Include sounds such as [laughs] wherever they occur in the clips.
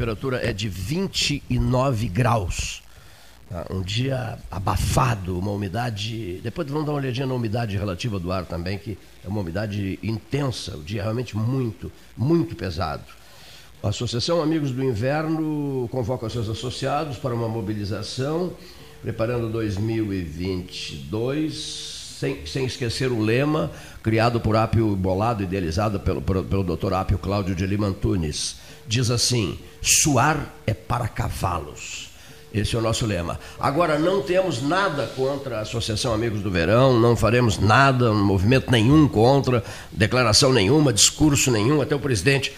temperatura é de 29 graus. Tá? Um dia abafado, uma umidade. Depois vamos dar uma olhadinha na umidade relativa do ar também, que é uma umidade intensa, o dia realmente muito, muito pesado. A Associação Amigos do Inverno convoca seus associados para uma mobilização, preparando 2022 sem, sem esquecer o lema criado por Apio Bolado, idealizado pelo, pelo, pelo Dr. Apio Cláudio de Lima Antunes. Diz assim: suar é para cavalos. Esse é o nosso lema. Agora, não temos nada contra a Associação Amigos do Verão, não faremos nada, movimento nenhum contra, declaração nenhuma, discurso nenhum. Até o presidente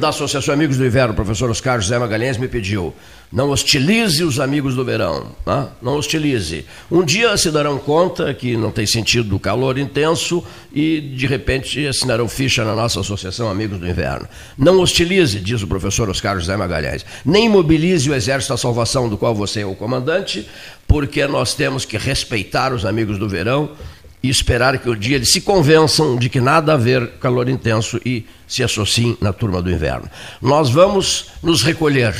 da Associação Amigos do Inverno, professor Oscar José Magalhães, me pediu: não hostilize os amigos do verão, tá? não hostilize. Um dia se darão conta que não tem sentido o calor intenso e, de repente, assinarão ficha na nossa Associação Amigos do Inverno. Não hostilize, diz o professor Oscar José Magalhães. Nem mobilize o Exército da Salvação, do qual você é o comandante, porque nós temos que respeitar os amigos do verão e esperar que o dia eles se convençam de que nada a ver calor intenso e se associem na turma do inverno. Nós vamos nos recolher.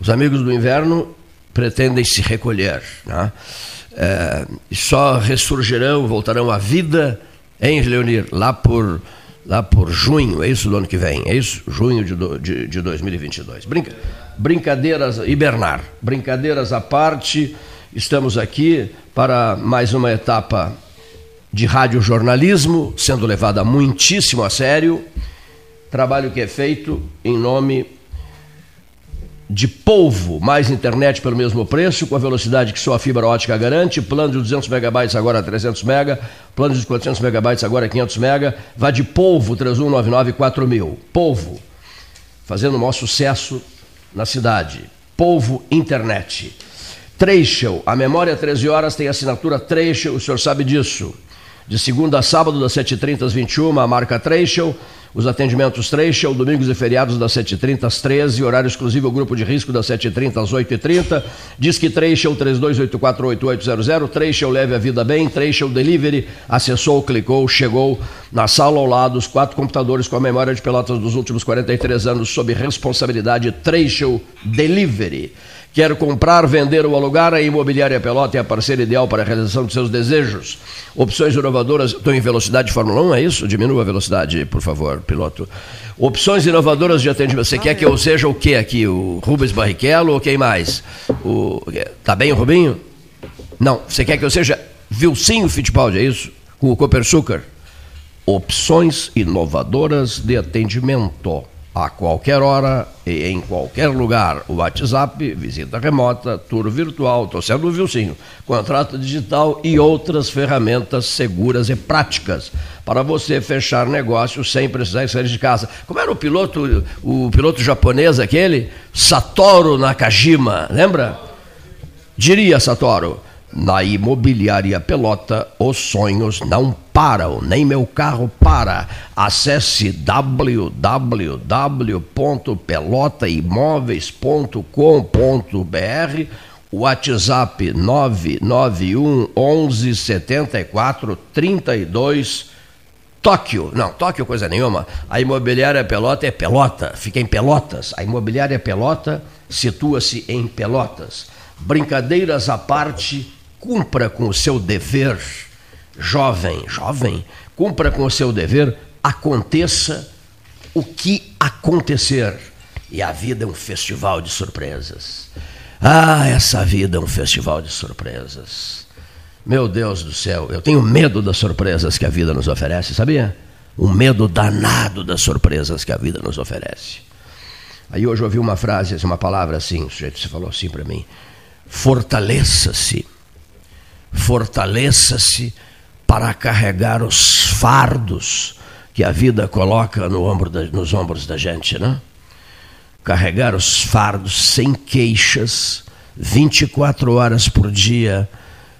Os amigos do inverno pretendem se recolher. Né? É, só ressurgirão, voltarão à vida em Leonir, lá por, lá por junho, é isso do ano que vem, é isso? Junho de, de, de 2022. Brinca, brincadeiras, hibernar, brincadeiras à parte, estamos aqui para mais uma etapa de radiojornalismo, sendo levada muitíssimo a sério, trabalho que é feito em nome de polvo, mais internet pelo mesmo preço, com a velocidade que só a fibra ótica garante, plano de 200 megabytes agora 300 mega, plano de 400 megabytes agora 500 mega, vá de polvo 3199 4000. Polvo, fazendo o maior sucesso na cidade. Polvo Internet. Trecho, a memória 13 horas tem assinatura Trecho, o senhor sabe disso de segunda a sábado, das 7h30 às 21 a marca Trecho. Os atendimentos Trecho, domingos e feriados das 7h30 às 13 horário exclusivo ao grupo de risco das 7h30 às 8h30. Diz que Trecho 32848800, Trecho leve a vida bem, Trecho Delivery, acessou, clicou, chegou na sala ao lado, os quatro computadores com a memória de pelotas dos últimos 43 anos sob responsabilidade Trecho Delivery. Quer comprar, vender ou alugar? A Imobiliária Pelota é a parceira ideal para a realização de seus desejos. Opções inovadoras. Estou em velocidade de Fórmula 1, é isso? Diminua a velocidade, por favor, piloto. Opções inovadoras de atendimento. Você quer que eu seja o quê aqui? O Rubens Barrichello ou quem mais? O... Tá bem o Rubinho? Não. Você quer que eu seja Vilcinho Fittipaldi, é isso? Com o Copersucar? Opções inovadoras de atendimento a qualquer hora e em qualquer lugar. O WhatsApp, visita remota, tour virtual, estou sendo o Vilcinho, contrato digital e outras ferramentas seguras e práticas para você fechar negócios sem precisar sair de casa. Como era o piloto, o piloto japonês aquele? Satoru Nakajima, lembra? Diria Satoru, na imobiliária Pelota, os sonhos não param, nem meu carro para. Acesse www.pelotaimoveis.com.br, WhatsApp 991 11 74 32 Tóquio, não, Tóquio coisa nenhuma. A imobiliária Pelota é Pelota, fica em Pelotas. A imobiliária Pelota situa-se em Pelotas. Brincadeiras à parte, cumpra com o seu dever, jovem, jovem, cumpra com o seu dever, aconteça o que acontecer. E a vida é um festival de surpresas. Ah, essa vida é um festival de surpresas. Meu Deus do céu, eu tenho medo das surpresas que a vida nos oferece, sabia? Um medo danado das surpresas que a vida nos oferece. Aí hoje eu ouvi uma frase, uma palavra assim, o sujeito se falou assim para mim: fortaleça-se fortaleça-se para carregar os fardos que a vida coloca no ombro da, nos ombros da gente, né? Carregar os fardos sem queixas, 24 horas por dia,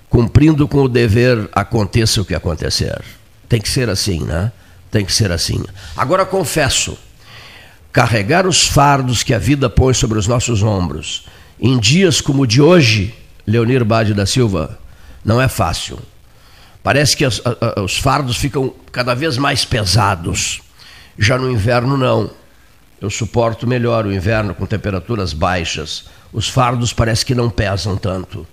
cumprindo com o dever, aconteça o que acontecer. Tem que ser assim, né? Tem que ser assim. Agora confesso, carregar os fardos que a vida põe sobre os nossos ombros, em dias como o de hoje, Leonir Bade da Silva, não é fácil. Parece que os, os fardos ficam cada vez mais pesados. Já no inverno, não. eu suporto melhor o inverno com temperaturas baixas. Os fardos parece que não pesam tanto.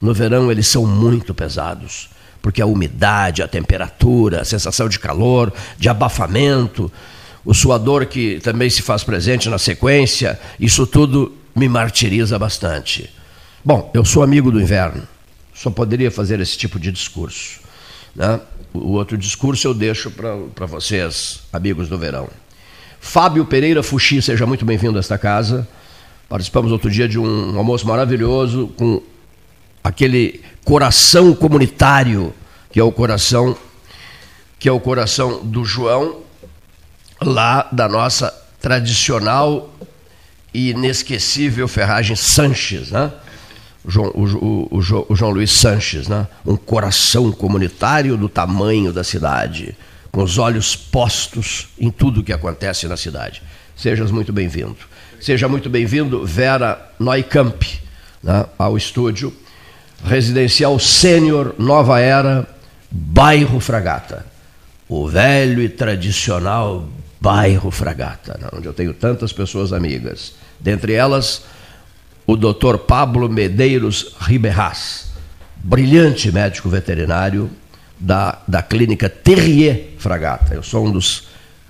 No verão eles são muito pesados, porque a umidade, a temperatura, a sensação de calor, de abafamento, o suador que também se faz presente na sequência, isso tudo me martiriza bastante. Bom, eu sou amigo do inverno, só poderia fazer esse tipo de discurso. Né? O outro discurso eu deixo para vocês, amigos do verão. Fábio Pereira Fuxi, seja muito bem-vindo a esta casa. Participamos outro dia de um almoço maravilhoso com aquele coração comunitário que é o coração que é o coração do João lá da nossa tradicional e inesquecível Ferragem Sanches, né? João, o, o, o, João Luiz Sanches, né? um coração comunitário do tamanho da cidade, com os olhos postos em tudo que acontece na cidade. Sejas muito bem-vindo. Seja muito bem-vindo, Vera Neukamp, né? ao estúdio Residencial Sênior Nova Era, bairro Fragata. O velho e tradicional bairro Fragata, né? onde eu tenho tantas pessoas amigas. Dentre elas, o doutor Pablo Medeiros Riberas, brilhante médico veterinário da, da clínica Terrier Fragata. Eu sou um dos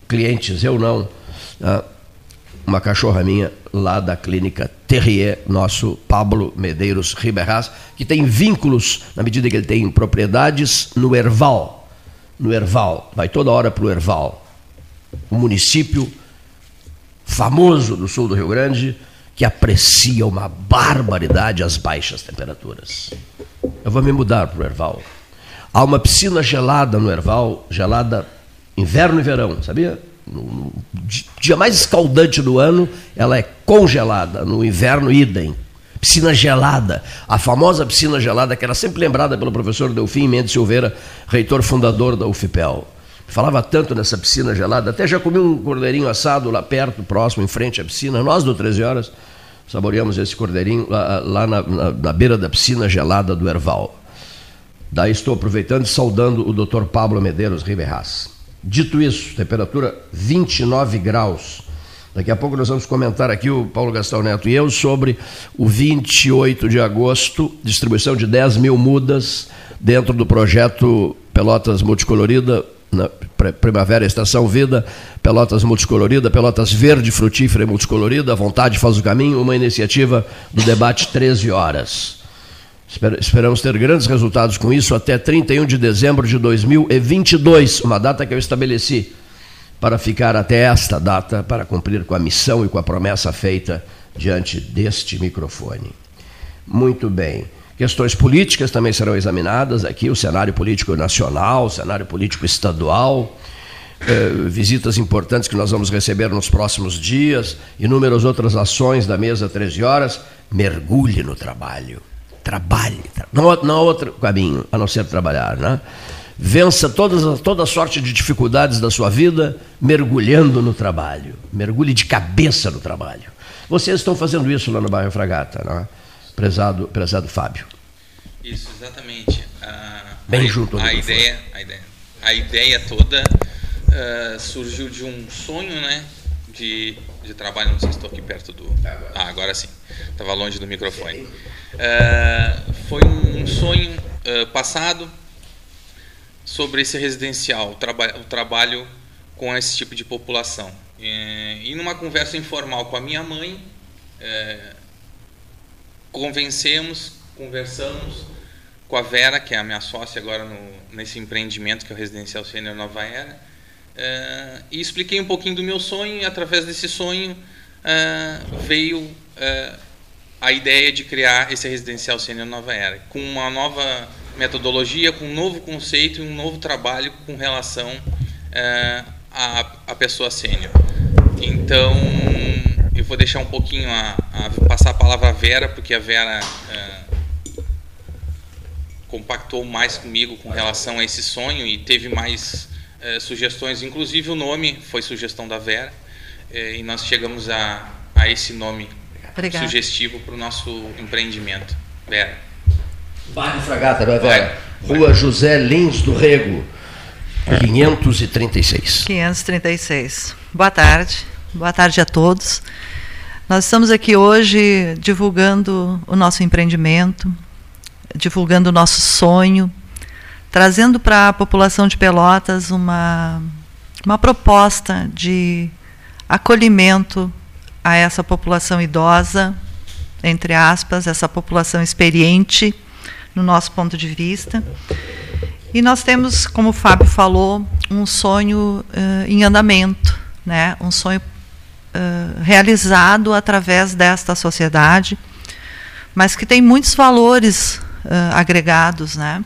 clientes, eu não, né? uma cachorra minha lá da clínica Terrier, nosso Pablo Medeiros Riberas, que tem vínculos, na medida que ele tem propriedades, no Erval. No Erval, vai toda hora para o Erval, um município famoso do sul do Rio Grande, que aprecia uma barbaridade as baixas temperaturas. Eu vou me mudar para o Erval. Há uma piscina gelada no Erval, gelada inverno e verão, sabia? No, dia mais escaldante do ano, ela é congelada, no inverno, idem. Piscina gelada, a famosa piscina gelada que era sempre lembrada pelo professor Delfim Mendes Silveira, reitor fundador da UFPEL. Falava tanto nessa piscina gelada, até já comi um cordeirinho assado lá perto, próximo, em frente à piscina. Nós do 13 horas saboreamos esse cordeirinho lá, lá na, na, na, beira da piscina gelada do Erval. Daí estou aproveitando e saudando o Dr. Pablo Medeiros Riberas. Dito isso, temperatura 29 graus. Daqui a pouco nós vamos comentar aqui, o Paulo Gastão Neto e eu, sobre o 28 de agosto, distribuição de 10 mil mudas dentro do projeto Pelotas Multicolorida, Primavera Estação Vida, Pelotas Multicolorida, Pelotas Verde Frutífera e Multicolorida, a vontade faz o caminho, uma iniciativa do debate 13 horas. Esperamos ter grandes resultados com isso até 31 de dezembro de 2022, uma data que eu estabeleci para ficar até esta data, para cumprir com a missão e com a promessa feita diante deste microfone. Muito bem. Questões políticas também serão examinadas aqui, o cenário político nacional, o cenário político estadual, eh, visitas importantes que nós vamos receber nos próximos dias, inúmeras outras ações da mesa 13 horas. Mergulhe no trabalho. Trabalhe. Não, há outro caminho a não ser trabalhar, né? Vença todas, toda sorte de dificuldades da sua vida mergulhando no trabalho. Mergulhe de cabeça no trabalho. Vocês estão fazendo isso lá no bairro Fragata, não é? Prezado, prezado Fábio. Isso, exatamente. Bem a, junto. A ideia, a ideia, a ideia toda uh, surgiu de um sonho, né? De, de trabalho, não sei se estou aqui perto do. Ah, agora sim. Estava longe do microfone. Uh, foi um sonho uh, passado sobre esse residencial, o, traba o trabalho com esse tipo de população. E, e numa conversa informal com a minha mãe, convencemos, conversamos com a Vera, que é a minha sócia agora no, nesse empreendimento que é o Residencial Sênior Nova Era, uh, e expliquei um pouquinho do meu sonho e através desse sonho uh, veio uh, a ideia de criar esse Residencial Sênior Nova Era, com uma nova metodologia, com um novo conceito e um novo trabalho com relação à, à pessoa sênior. Então, vou deixar um pouquinho a, a, passar a palavra à Vera, porque a Vera é, compactou mais comigo com relação a esse sonho e teve mais é, sugestões, inclusive o nome foi sugestão da Vera, é, e nós chegamos a, a esse nome Obrigada. sugestivo para o nosso empreendimento. Vera. Bairro Fragata, não é Vera? Vai. Rua José Lins do Rego, 536. 536. Boa tarde. Boa tarde a todos. Nós estamos aqui hoje divulgando o nosso empreendimento, divulgando o nosso sonho, trazendo para a população de Pelotas uma, uma proposta de acolhimento a essa população idosa, entre aspas, essa população experiente, no nosso ponto de vista. E nós temos, como o Fábio falou, um sonho uh, em andamento, né? um sonho realizado através desta sociedade, mas que tem muitos valores uh, agregados. Né?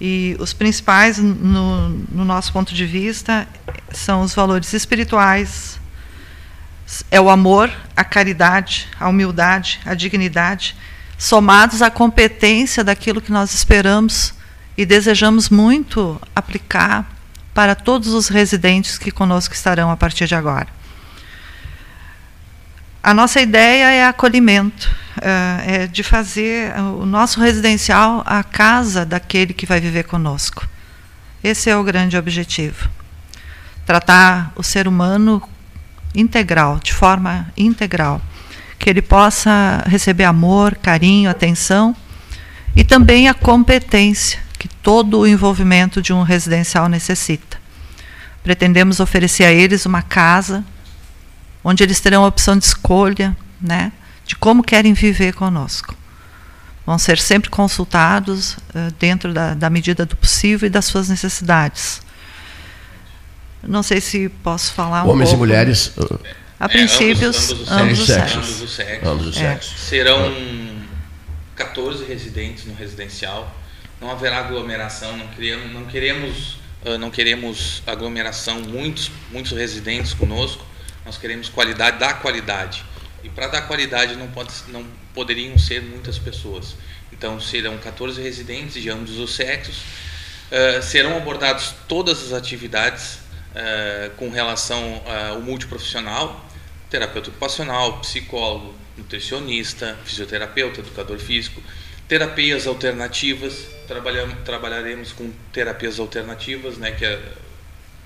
E os principais, no, no nosso ponto de vista, são os valores espirituais, é o amor, a caridade, a humildade, a dignidade, somados à competência daquilo que nós esperamos e desejamos muito aplicar para todos os residentes que conosco estarão a partir de agora. A nossa ideia é acolhimento, é de fazer o nosso residencial a casa daquele que vai viver conosco. Esse é o grande objetivo. Tratar o ser humano integral, de forma integral, que ele possa receber amor, carinho, atenção e também a competência que todo o envolvimento de um residencial necessita. Pretendemos oferecer a eles uma casa onde eles terão a opção de escolha, né, de como querem viver conosco. Vão ser sempre consultados uh, dentro da, da medida do possível e das suas necessidades. Não sei se posso falar um Homens pouco. e mulheres. A princípio, ambos, ambos, os sexos. Ambos os sexos. Ambos os É. sexos. Serão 14 residentes no residencial. Não haverá aglomeração, não queremos, não queremos, ah, não queremos aglomeração, muitos, muitos residentes conosco. Nós queremos qualidade, dar qualidade. E para dar qualidade não, pode, não poderiam ser muitas pessoas. Então serão 14 residentes de ambos os sexos. Ah, serão abordadas todas as atividades ah, com relação ao multiprofissional, terapeuta ocupacional, psicólogo, nutricionista, fisioterapeuta, educador físico, terapias alternativas, trabalhamos, trabalharemos com terapias alternativas, né, que é,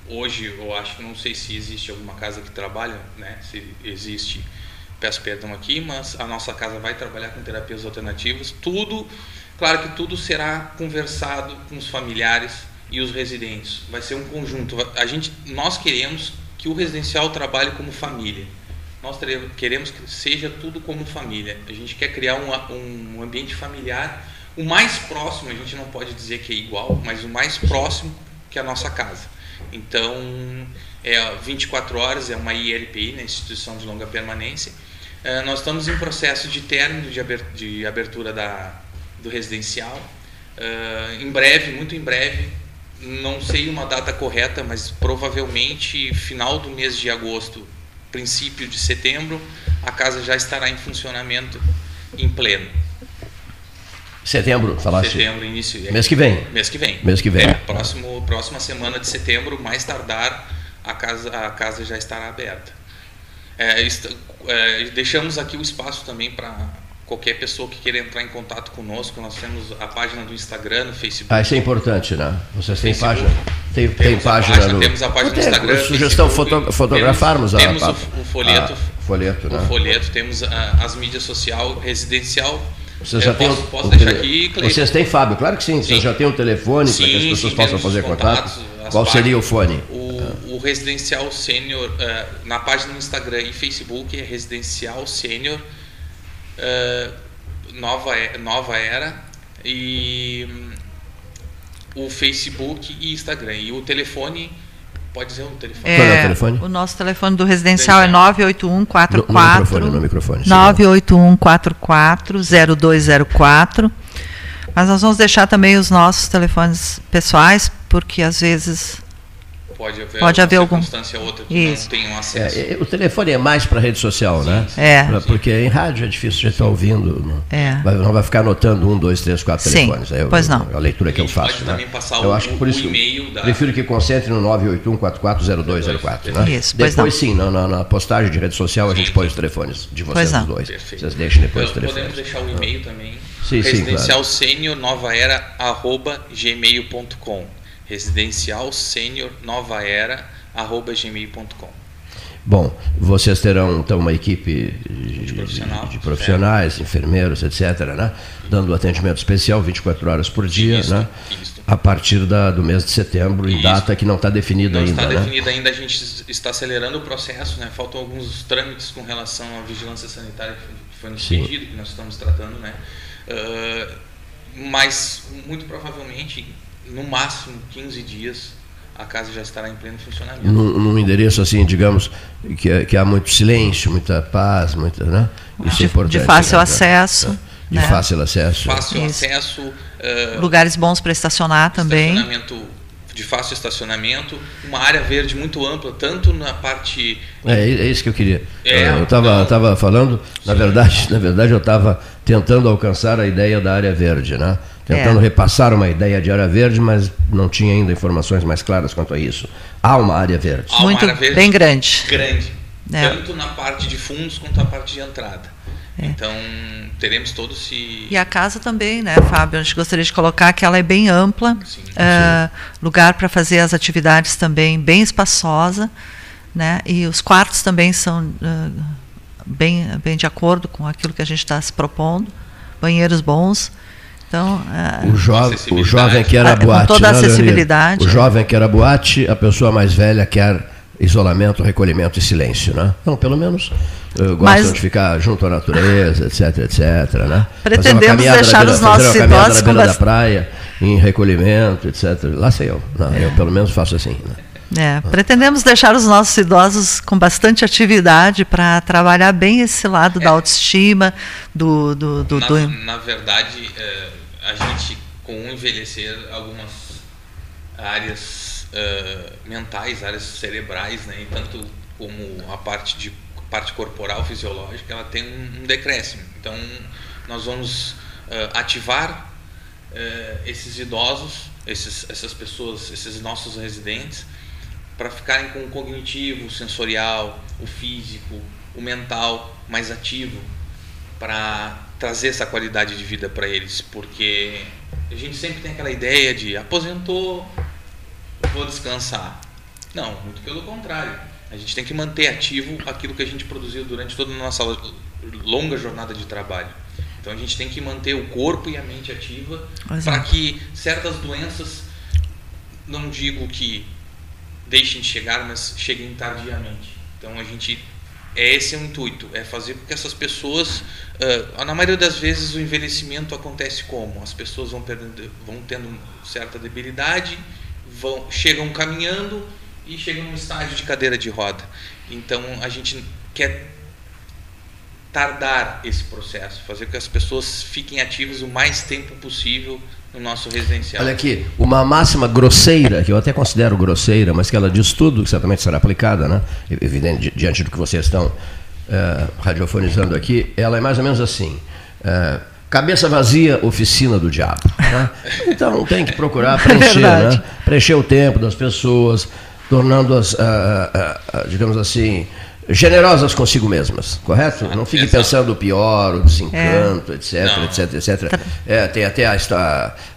hoje eu acho que não sei se existe alguma casa que trabalha, né, se existe, peço perdão aqui, mas a nossa casa vai trabalhar com terapias alternativas, tudo, claro que tudo será conversado com os familiares e os residentes, vai ser um conjunto, a gente, nós queremos que o residencial trabalhe como família, nós queremos que seja tudo como família. A gente quer criar um, um ambiente familiar, o mais próximo, a gente não pode dizer que é igual, mas o mais próximo que a nossa casa. Então, é 24 horas, é uma ILPI, né, Instituição de Longa Permanência. Eh, nós estamos em processo de término de aber- de abertura da, do residencial. Eh, em breve, muito em breve, não sei uma data correta, mas provavelmente final do mês de agosto, princípio de setembro, a casa já estará em funcionamento em pleno. Setembro, falasse. Setembro, início. é, Mês que vem. Mês que vem. Mês que vem. É, próximo, próxima semana de setembro, mais tardar, a casa, a casa já estará aberta. É, est- é, deixamos aqui o espaço também para qualquer pessoa que queira entrar em contato conosco. Nós temos a página do Instagram, no Facebook. Ah, isso é importante, né? Vocês têm Facebook. página? Tem, tem página, página, no. temos a página Tem, Instagram, Sugestão Facebook, foto, fotografarmos temos- a, temos a- o- o folheto. a- folheto, né? O folheto, temos a- as mídias social, residencial. Vocês É, já têm posso, um- um tele- aqui? Vocês têm, Fábio? Claro que sim. Vocês Sim. já têm um telefone para que as pessoas sim, possam fazer contato? Qual seria o fone? O, o Residencial Sênior, eh, na página do Instagram e Facebook, é Residencial Sênior eh, Nova, Nova Era. E hum, o Facebook e Instagram. E o telefone, pode dizer o telefone? Qual é o telefone? O nosso telefone do residencial é No- 98144 no microfone, no microfone, sim. 981440204. Mas nós vamos deixar também os nossos telefones pessoais, porque às vezes Pode haver, Pode haver algum- circunstância ou outra que Isso. não tenham acesso. É, é, o telefone é mais para rede social, né? É. Pra- porque em rádio é difícil de estar ouvindo. Não, É. vai, não vai ficar anotando um, dois, três, quatro Sim, telefones. Aí eu- pois não. A leitura que A eu faço. pode né? também passar eu o- acho que por isso e-mail da- prefiro que concentre no 981440204. Né? Isso, pois depois não. sim, na, na- na postagem de rede social a gente Sim. põe os telefones de Pois vocês não. os dois. Perfeito. Vocês deixem depois os Então, telefones. Podemos deixar o e-mail também. Sim, sim, Residencial claro. Sênior Nova Era arroba gmail.com. Residencial Sênior Nova Era arroba gmail.com. Bom, vocês terão então uma equipe de, de, profissional, de profissionais, enfermeiros, etc., né? dando atendimento especial 24 horas por dia, Isso, né? isso. a partir da, do mês de setembro, em Isso. data que não está definida Não ainda. está né? definida ainda, a gente está acelerando o processo, né? Faltam alguns trâmites com relação à vigilância sanitária que foi nos Sim. pedido, que nós estamos tratando, né? Ah, mas, muito provavelmente, no máximo 15 dias, a casa já estará em pleno funcionamento. Num, num endereço assim, digamos, que, que há muito silêncio, muita paz, muita, né? Isso é de, importante. de fácil né? acesso, De né? fácil acesso. Fácil Isso. acesso, ah, lugares bons para estacionar também. estacionamento de fácil estacionamento, uma área verde muito ampla, tanto na parte É, é isso que eu queria. É, eu estava não. tava falando, na verdade, [laughs] na verdade eu estava tentando alcançar a ideia da área verde, né? Tentando É. repassar uma ideia de área verde, mas não tinha ainda informações mais claras quanto a isso. Há uma área verde. Há uma Muito área verde bem grande. grande, É. tanto na parte de fundos quanto na parte de entrada. Então, teremos todos se E a casa também, né, Fábio? A gente gostaria de colocar que ela é bem ampla, Sim, ah, lugar para fazer as atividades também bem espaçosa, né? E os quartos também são ah, bem, bem de acordo com aquilo que a gente está se propondo, banheiros bons. Então, ah, O, jo o acessibilidade. jovem quer Ah, a com boate. toda a né, acessibilidade. O jovem quer a boate, a pessoa mais velha quer isolamento, recolhimento e silêncio, né? Não, pelo menos eh, gostam Mas- de ficar junto à natureza, etc, etc, né? Fazer Pretendemos deixar beira, os nossos fazer uma caminhada idosos na com beira da praia, em recolhimento, etc. Lá sei eu. Não, Eu pelo menos faço assim. Né? É, pretendemos deixar os nossos idosos com bastante atividade para trabalhar bem esse lado da autoestima, do, do, do, na, do- na verdade, eh, a gente, com o envelhecer, algumas áreas eh, mentais, áreas cerebrais, né, e tanto como a parte de parte corporal, fisiológica, ela tem um, um decréscimo. Então, nós vamos eh, ativar eh, esses idosos, esses, essas pessoas, esses nossos residentes, para ficarem com o cognitivo, o sensorial, o físico, o mental mais ativo, para trazer essa qualidade de vida para eles, porque a gente sempre tem aquela ideia de aposentou, vou descansar. Não, muito pelo contrário. A gente tem que manter ativo aquilo que a gente produziu durante toda a nossa longa jornada de trabalho. Então a gente tem que manter o corpo e a mente ativa para que certas doenças, não digo que deixem de chegar, mas cheguem tardiamente. Então a gente é esse o intuito, é fazer com que essas pessoas, ah, na maioria das vezes o envelhecimento acontece como as pessoas vão perdendo, vão tendo certa debilidade, vão chegam caminhando e chegam num estágio de cadeira de roda. Então a gente quer tardar esse processo, fazer com que as pessoas fiquem ativas o mais tempo possível no nosso residencial. Olha aqui, uma máxima grosseira, que eu até considero grosseira, mas que ela diz tudo, que certamente será aplicada, né? evidente, di- diante do que vocês estão eh, radiofonizando aqui, ela é mais ou menos assim. eh, cabeça vazia, oficina do diabo. né? [laughs] Então tem que procurar preencher, né? preencher o tempo das pessoas, tornando-as, ah, digamos assim, generosas consigo mesmas, correto? Não fique pensando o pior, o desencanto, etc, Não. etc, etc. É, tem até a, histó-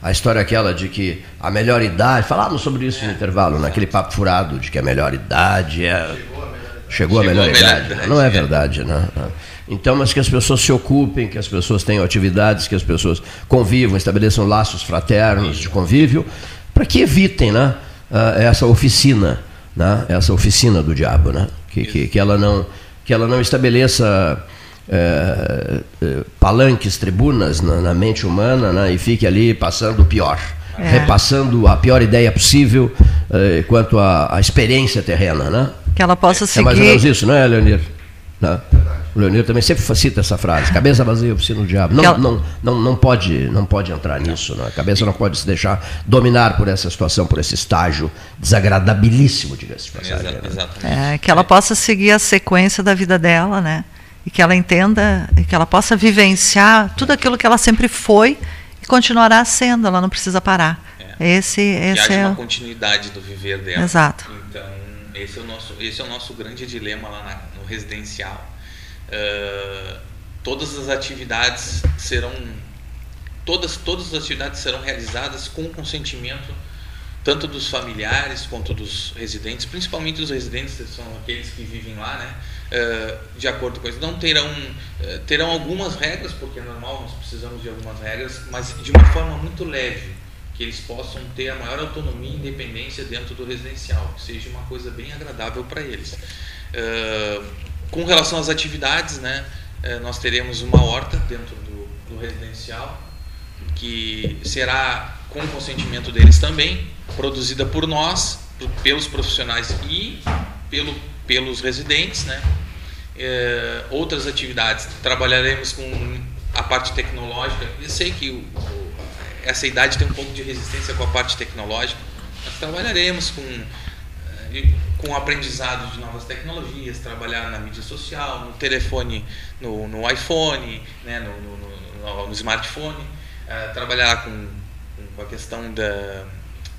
a história aquela de que a melhor idade, falávamos sobre isso no intervalo, naquele papo furado de que a melhor idade é. Chegou a Chegou melhor, a melhor idade. idade, Não é é. verdade, né? Então, mas que as pessoas se ocupem, que as pessoas tenham atividades, que as pessoas convivam, estabeleçam laços fraternos de convívio, para que evitem né, ah, essa oficina, né, essa oficina do diabo, né? Que, que, que ela não que ela não estabeleça eh, palanques, tribunas na, na mente humana né, e fique ali passando o pior, É. repassando a pior ideia possível eh, quanto à, à experiência terrena, né? que ela possa É mais ou menos seguir. isso, não é, Leonir? Né? O Leonir também sempre cita essa frase, cabeça vazia, oficina do diabo. Não, não, não, não, pode, não pode entrar nisso, né? a cabeça não pode se deixar dominar por essa situação, por esse estágio desagradabilíssimo, diga-se de passagem. Né? exatamente. É, que ela possa seguir a sequência da vida dela, né? E que ela entenda, e que ela possa vivenciar tudo aquilo que ela sempre foi e continuará sendo, ela não precisa parar. Esse, que esse haja é uma o- continuidade do viver dela. Exato. Então, esse é o nosso, esse é o nosso grande dilema lá na- no residencial. Ah, todas as atividades serão todas todas as atividades serão realizadas com consentimento tanto dos familiares quanto dos residentes, principalmente os residentes, que são aqueles que vivem lá, né? Uh, de acordo com isso. Não terão, uh, terão algumas regras, porque é normal, nós precisamos de algumas regras, mas de uma forma muito leve, que eles possam ter a maior autonomia e independência dentro do residencial, que seja uma coisa bem agradável para eles. Uh, com relação às atividades, né, nós teremos uma horta dentro do, do residencial, que será com o consentimento deles também, produzida por nós, pelos profissionais e pelo, pelos residentes, né? É, outras atividades, trabalharemos com a parte tecnológica. Eu sei que o, essa idade tem um pouco de resistência com a parte tecnológica, mas trabalharemos com é, com o aprendizado de novas tecnologias, trabalhar na mídia social, no telefone, no, no iPhone, né, no, no, no, no smartphone, uh, trabalhar com, com a questão da,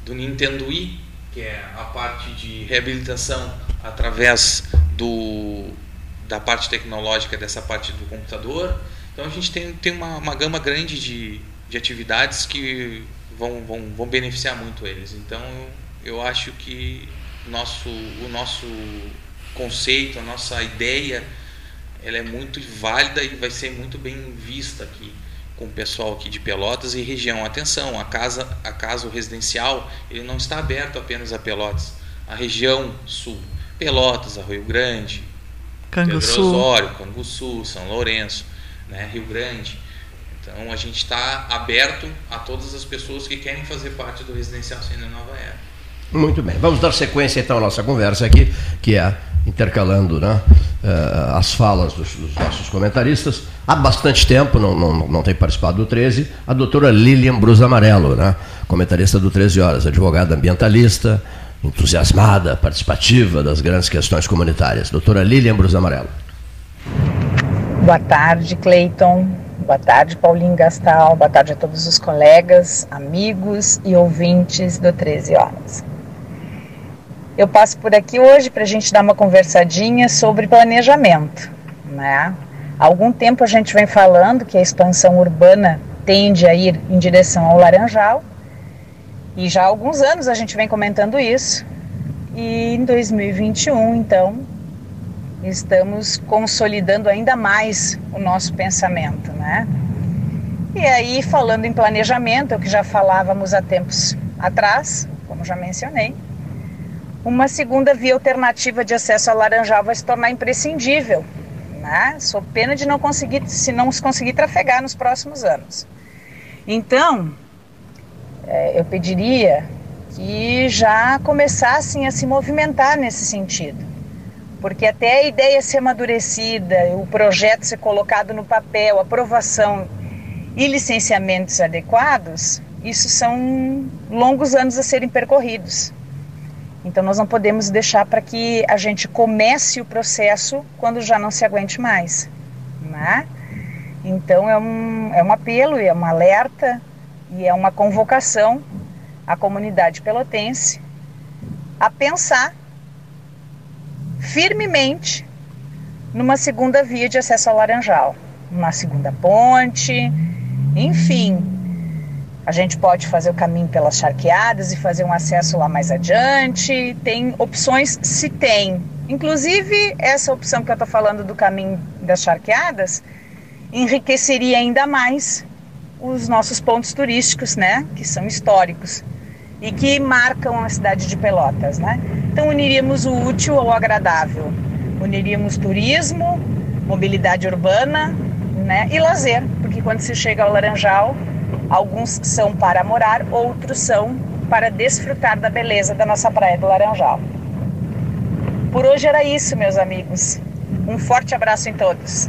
do Nintendo Wii, que é a parte de reabilitação através do, da parte tecnológica dessa parte do computador. Então a gente tem, tem uma, uma gama grande de, de atividades que vão, vão, vão beneficiar muito eles. Então eu acho que nosso, o nosso conceito, a nossa ideia, ela é muito válida e vai ser muito bem vista aqui com o pessoal aqui de Pelotas e região. Atenção, a casa, a casa residencial, ele não está aberto apenas a Pelotas. A região sul, Pelotas, Rio Grande, Canguçu. Pedro Osório, Canguçu, São Lourenço, né, Rio Grande. Então a gente está aberto a todas as pessoas que querem fazer parte do Residencial Cena Nova Era. Muito bem. Vamos dar sequência então à nossa conversa aqui, que é intercalando né, uh, as falas dos, dos, nossos comentaristas. Há bastante tempo, não, não, não tem participado do 13, a doutora Lilian Brus Amarelo, né, comentarista do 13 Horas, advogada ambientalista, entusiasmada, participativa das grandes questões comunitárias. Doutora Lilian Brus Amarelo. Boa tarde, Cleiton. Boa tarde, Paulinho Gastal. Boa tarde a todos os colegas, amigos e ouvintes do 13 Horas. Eu passo por aqui hoje para a gente dar uma conversadinha sobre planejamento. Né? Há algum tempo a gente vem falando que a expansão urbana tende a ir em direção ao Laranjal, e já há alguns anos a gente vem comentando isso, e em 2021, então, estamos consolidando ainda mais o nosso pensamento, né? E aí, falando em planejamento, o que já falávamos há tempos atrás, como já mencionei, uma segunda via alternativa de acesso ao Laranjal vai se tornar imprescindível, né? Sou pena de não conseguir, se não se conseguir trafegar nos próximos anos. Então, é, eu pediria que já começassem a se movimentar nesse sentido, porque até a ideia ser amadurecida, o projeto ser colocado no papel, aprovação e licenciamentos adequados, isso são longos anos a serem percorridos. Então nós não podemos deixar para que a gente comece o processo quando já não se aguente mais, né? Então é um, é um apelo, é um alerta e é uma convocação à comunidade pelotense a pensar firmemente numa segunda via de acesso ao Laranjal, uma segunda ponte, enfim, a gente pode fazer o caminho pelas charqueadas e fazer um acesso lá mais adiante. Tem opções, se tem. Inclusive, essa opção que eu estou falando do caminho das charqueadas enriqueceria ainda mais os nossos pontos turísticos, né? Que são históricos e que marcam a cidade de Pelotas, né? Então, uniríamos o útil ao agradável. Uniríamos turismo, mobilidade urbana, né? E lazer, porque quando se chega ao Laranjal Alguns são para morar, outros são para desfrutar da beleza da nossa praia do Laranjal. Por hoje era isso, meus amigos. Um forte abraço em todos.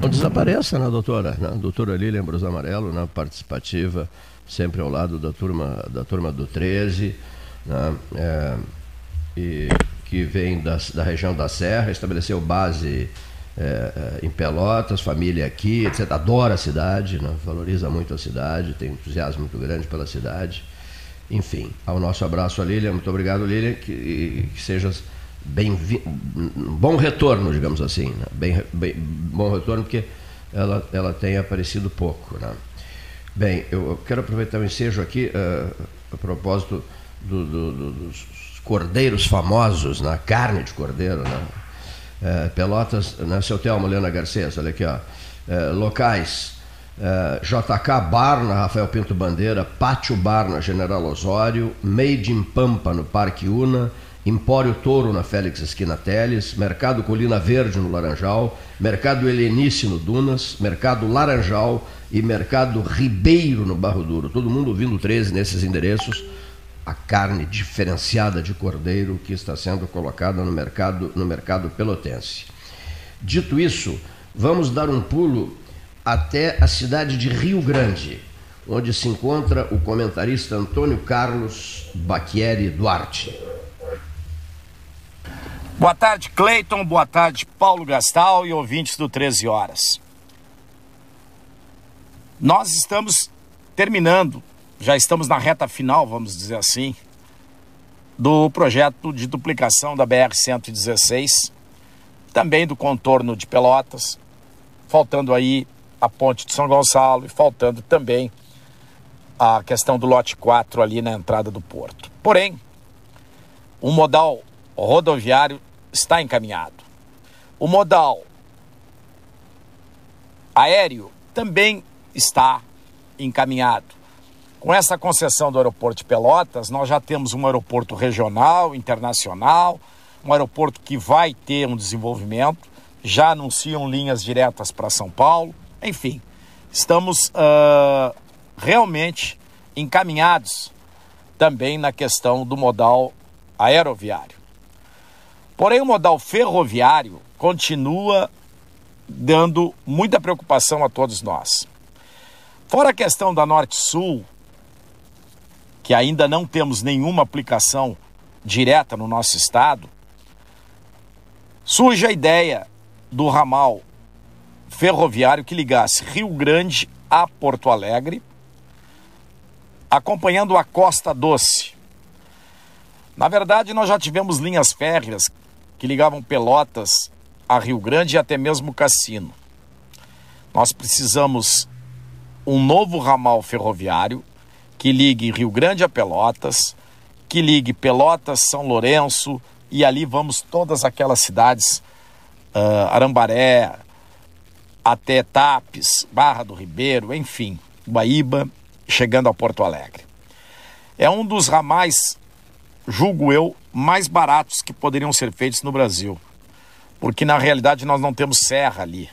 Não desapareça, né, doutora? Né? Doutora Lilian Bros Amarelo, né, participativa, sempre ao lado da turma, da turma do 13, né, é, e que vem das, da região da Serra, estabeleceu base é, é, em Pelotas, família aqui, etc. Adora a cidade, né? valoriza muito a cidade, tem entusiasmo muito grande pela cidade. Enfim, ao nosso abraço a Lília, muito obrigado, Lília, que, que seja bem bom retorno, digamos assim, né? bem, bem, bom retorno, porque ela, ela tem aparecido pouco. Né? Bem, eu quero aproveitar o ensejo aqui, uh, a propósito do, do, dos cordeiros famosos, né? carne de cordeiro, né? É, Pelotas, né, seu Telmo Helena Garcês, olha aqui, ó. É, locais, é, JK Bar na Rafael Pinto Bandeira, Pátio Bar na General Osório, Made in Pampa no Parque Una, Empório Touro na Félix Esquina Teles, Mercado Colina Verde no Laranjal, Mercado Helenice no Dunas, Mercado Laranjal e Mercado Ribeiro no Barro Duro. Todo mundo ouvindo 13 nesses endereços. A carne diferenciada de cordeiro que está sendo colocada no mercado, no mercado pelotense. Dito isso, vamos dar um pulo até a cidade de Rio Grande, onde se encontra o comentarista Antônio Carlos Bacchieri Duarte. Boa tarde, Cleiton. Boa tarde, Paulo Gastal e ouvintes do 13 Horas. Nós estamos terminando, já estamos na reta final, vamos dizer assim, do projeto de duplicação da BR-116, também do contorno de Pelotas, faltando aí a ponte de São Gonçalo e faltando também a questão do lote 4 ali na entrada do porto. Porém, o modal rodoviário está encaminhado. O modal aéreo também está encaminhado. Com essa concessão do aeroporto de Pelotas, nós já temos um aeroporto regional, internacional, um aeroporto que vai ter um desenvolvimento, já anunciam linhas diretas para São Paulo, enfim, estamos uh, realmente encaminhados também na questão do modal aeroviário. Porém, o modal ferroviário continua dando muita preocupação a todos nós. Fora a questão da Norte-Sul, que ainda não temos nenhuma aplicação direta no nosso estado, surge a ideia do ramal ferroviário que ligasse Rio Grande a Porto Alegre, acompanhando a Costa Doce. Na verdade, nós já tivemos linhas férreas que ligavam Pelotas a Rio Grande e até mesmo Cassino. Nós precisamos um novo ramal ferroviário que ligue Rio Grande a Pelotas, que ligue Pelotas, São Lourenço e ali vamos todas aquelas cidades, uh, Arambaré, até Tapes, Barra do Ribeiro, enfim, Guaíba, chegando a Porto Alegre. É um dos ramais, julgo eu, mais baratos que poderiam ser feitos no Brasil. Porque na realidade nós não temos serra ali.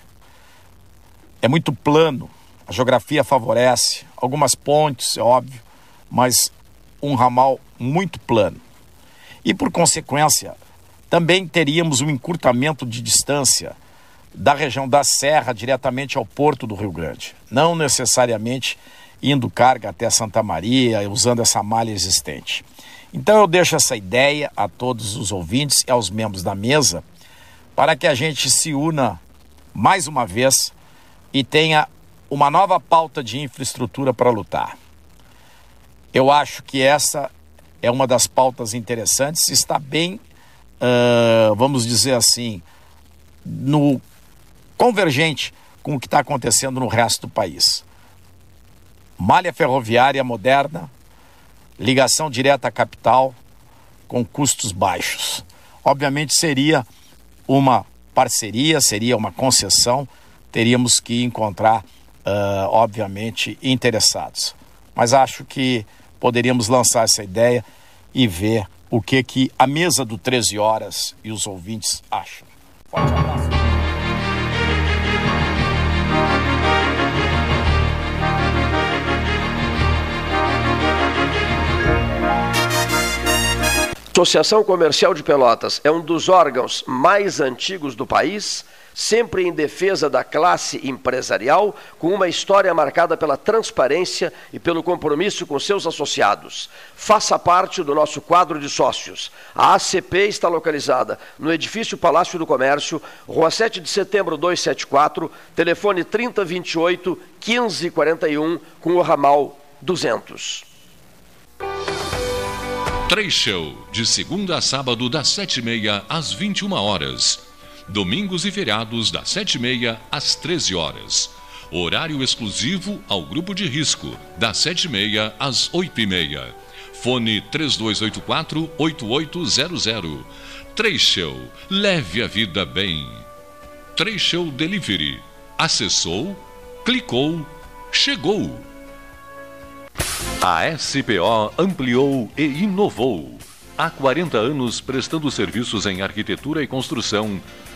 É muito plano, a geografia favorece, algumas pontes, é óbvio, mas um ramal muito plano. E por consequência, também teríamos um encurtamento de distância da região da Serra diretamente ao porto do Rio Grande, não necessariamente indo carga até Santa Maria, usando essa malha existente. Então eu deixo essa ideia a todos os ouvintes e aos membros da mesa para que a gente se una mais uma vez e tenha uma nova pauta de infraestrutura para lutar. Eu acho que essa é uma das pautas interessantes, está bem, uh, vamos dizer assim, no convergente com o que está acontecendo no resto do país. Malha ferroviária moderna, ligação direta à capital com custos baixos. Obviamente seria uma parceria, seria uma concessão, teríamos que encontrar, uh, obviamente, interessados. Mas acho que poderíamos lançar essa ideia e ver o que, que a mesa do 13 Horas e os ouvintes acham. Forte abraço. Associação Comercial de Pelotas é um dos órgãos mais antigos do país, sempre em defesa da classe empresarial, com uma história marcada pela transparência e pelo compromisso com seus associados. Faça parte do nosso quadro de sócios. A ACP está localizada no edifício Palácio do Comércio, Rua 7 de Setembro 274, telefone 3028 1541, com o ramal 200. Três Show, de segunda a sábado, das sete e meia às vinte e uma horas. Domingos e feriados, das sete e meia às treze horas. Horário exclusivo ao grupo de risco, das sete e meia às oito e meia. Fone 3284-8800. Trecho, leve a vida bem. Trecho Delivery. Acessou, clicou, chegou. A SPO ampliou e inovou. Há 40 anos prestando serviços em arquitetura e construção.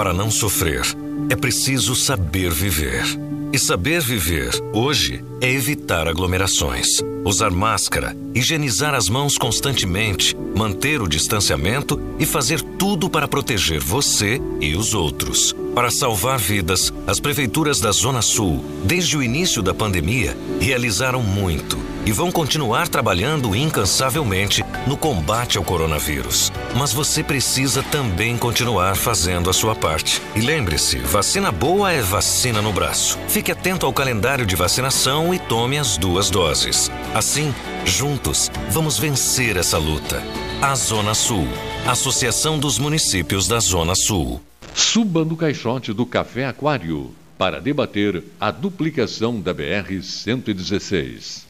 Para não sofrer, é preciso saber viver. E saber viver, hoje, é evitar aglomerações, usar máscara, higienizar as mãos constantemente, manter o distanciamento e fazer tudo para proteger você e os outros. Para salvar vidas, as prefeituras da Zona Sul, desde o início da pandemia, realizaram muito e vão continuar trabalhando incansavelmente no combate ao coronavírus. Mas você precisa também continuar fazendo a sua parte. E lembre-se, vacina boa é vacina no braço. Fique atento ao calendário de vacinação e tome as duas doses. Assim, juntos, vamos vencer essa luta. A Zona Sul. Associação dos Municípios da Zona Sul. Suba no caixote do Café Aquário para debater a duplicação da BR-116.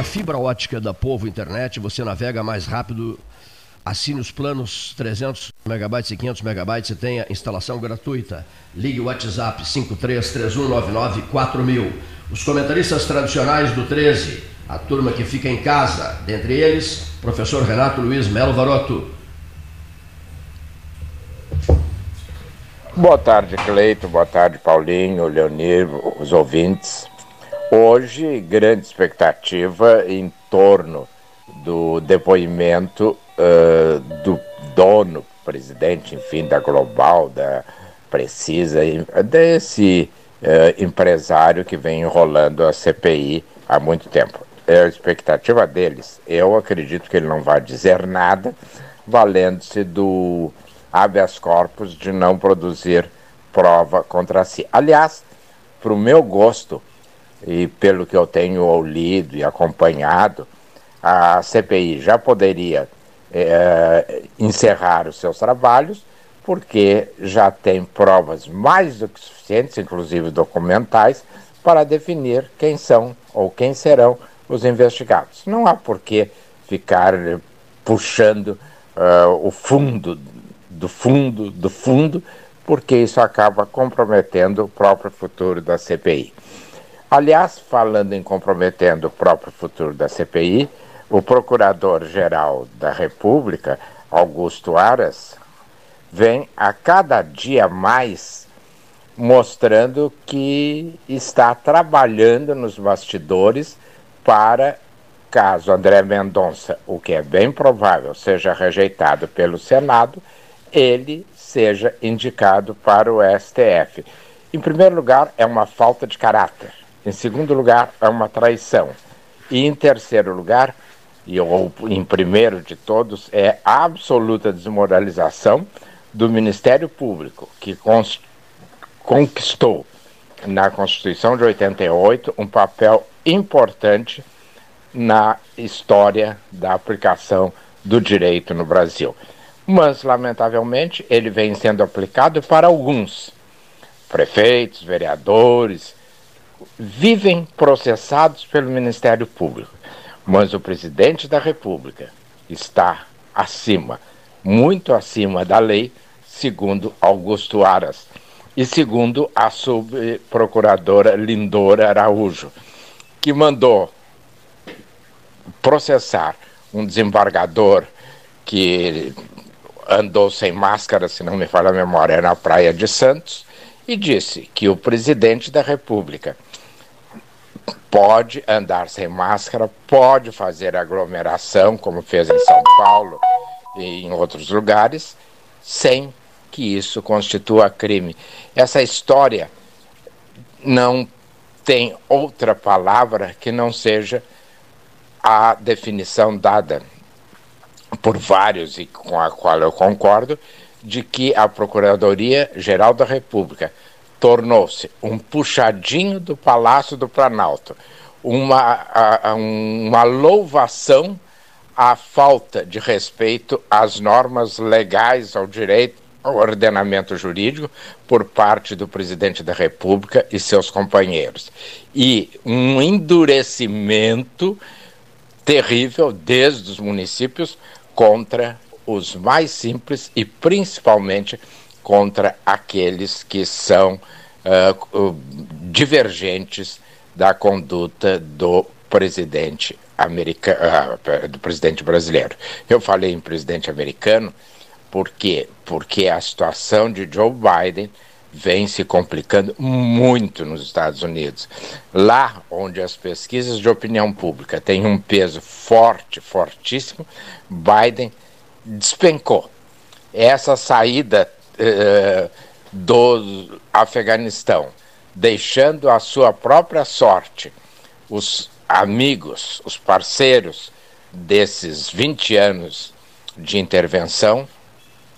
A fibra ótica da Povo Internet, você navega mais rápido. Assine os planos 300 megabytes e 500 megabytes e tenha instalação gratuita. Ligue o WhatsApp 5331994000. Os comentaristas tradicionais do 13, a turma que fica em casa, dentre eles, professor Renato Luiz Melo Varoto. Boa tarde, Cleito. Boa tarde, Paulinho, Leonir, os ouvintes. Hoje, grande expectativa em torno do depoimento uh, do dono, presidente, enfim, da Global, da Precisa, desse uh, empresário que vem enrolando a CPI há muito tempo. É a expectativa deles. Eu acredito que ele não vai dizer nada, valendo-se do habeas corpus de não produzir prova contra si. Aliás, para o meu gosto, e pelo que eu tenho lido e acompanhado, a CPI já poderia é, encerrar os seus trabalhos, porque já tem provas mais do que suficientes, inclusive documentais, para definir quem são ou quem serão os investigados. Não há por que ficar puxando uh, o fundo do fundo do fundo, porque isso acaba comprometendo o próprio futuro da CPI. Aliás, falando em comprometendo o próprio futuro da CPI, o Procurador-Geral da República, Augusto Aras, vem a cada dia mais mostrando que está trabalhando nos bastidores para, caso André Mendonça, o que é bem provável, seja rejeitado pelo Senado, ele seja indicado para o STF. Em primeiro lugar, é uma falta de caráter em segundo lugar, é uma traição. E em terceiro lugar, e ou em primeiro de todos, é a absoluta desmoralização do Ministério Público, que conquistou na Constituição de 88 um papel importante na história da aplicação do direito no Brasil. Mas, lamentavelmente, ele vem sendo aplicado para alguns prefeitos, vereadores, vivem processados pelo Ministério Público, mas o presidente da República está acima, muito acima da lei, segundo Augusto Aras e segundo a subprocuradora Lindora Araújo, que mandou processar um desembargador que andou sem máscara, se não me falha a memória, na praia de Santos, e disse que o presidente da República pode andar sem máscara, pode fazer aglomeração, como fez em São Paulo e em outros lugares, sem que isso constitua crime. Essa história não tem outra palavra que não seja a definição dada por vários e com a qual eu concordo, de que a Procuradoria Geral da República tornou-se um puxadinho do Palácio do Planalto, uma, uma louvação à falta de respeito às normas legais, ao direito, ao ordenamento jurídico por parte do presidente da República e seus companheiros. E um endurecimento terrível desde os municípios contra os mais simples e principalmente contra aqueles que são uh, divergentes da conduta do presidente americano, uh, do presidente brasileiro. Eu falei em presidente americano por quê? Porque a situação de Joe Biden vem se complicando muito nos Estados Unidos. Lá onde as pesquisas de opinião pública têm um peso forte, fortíssimo, Biden despencou. Essa saída eh, do Afeganistão, deixando a sua própria sorte, os amigos, os parceiros desses 20 anos de intervenção,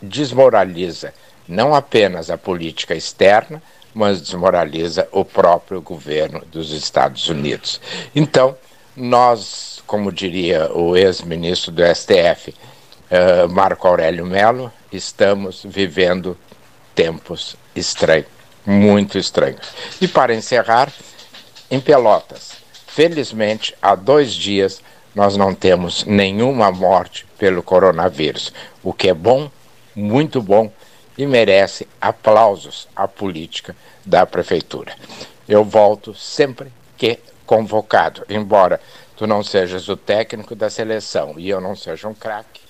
desmoraliza não apenas a política externa, mas desmoraliza o próprio governo dos Estados Unidos. Então, nós, como diria o ex-ministro do STF, eh, Marco Aurélio Melo, estamos vivendo tempos estranhos, muito estranhos. E para encerrar, em Pelotas, felizmente, há dois dias nós não temos nenhuma morte pelo coronavírus, o que é bom muito bom e merece aplausos à política da prefeitura. Eu volto sempre que convocado, embora tu não sejas o técnico da seleção e eu não seja um craque,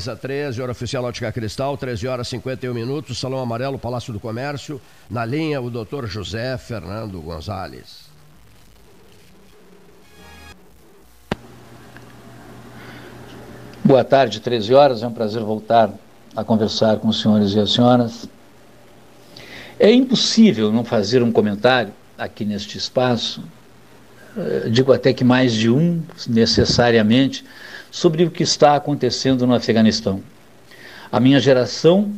Mesa 13, hora oficial Ótica Cristal, 13 horas e 51 minutos, Salão Amarelo, Palácio do Comércio. Na linha, o doutor José Fernando Gonzalez. Boa tarde, 13 horas. É um prazer voltar a conversar com os senhores e as senhoras. É impossível não fazer um comentário aqui neste espaço, eh, digo até que mais de um necessariamente, sobre o que está acontecendo no Afeganistão. A minha geração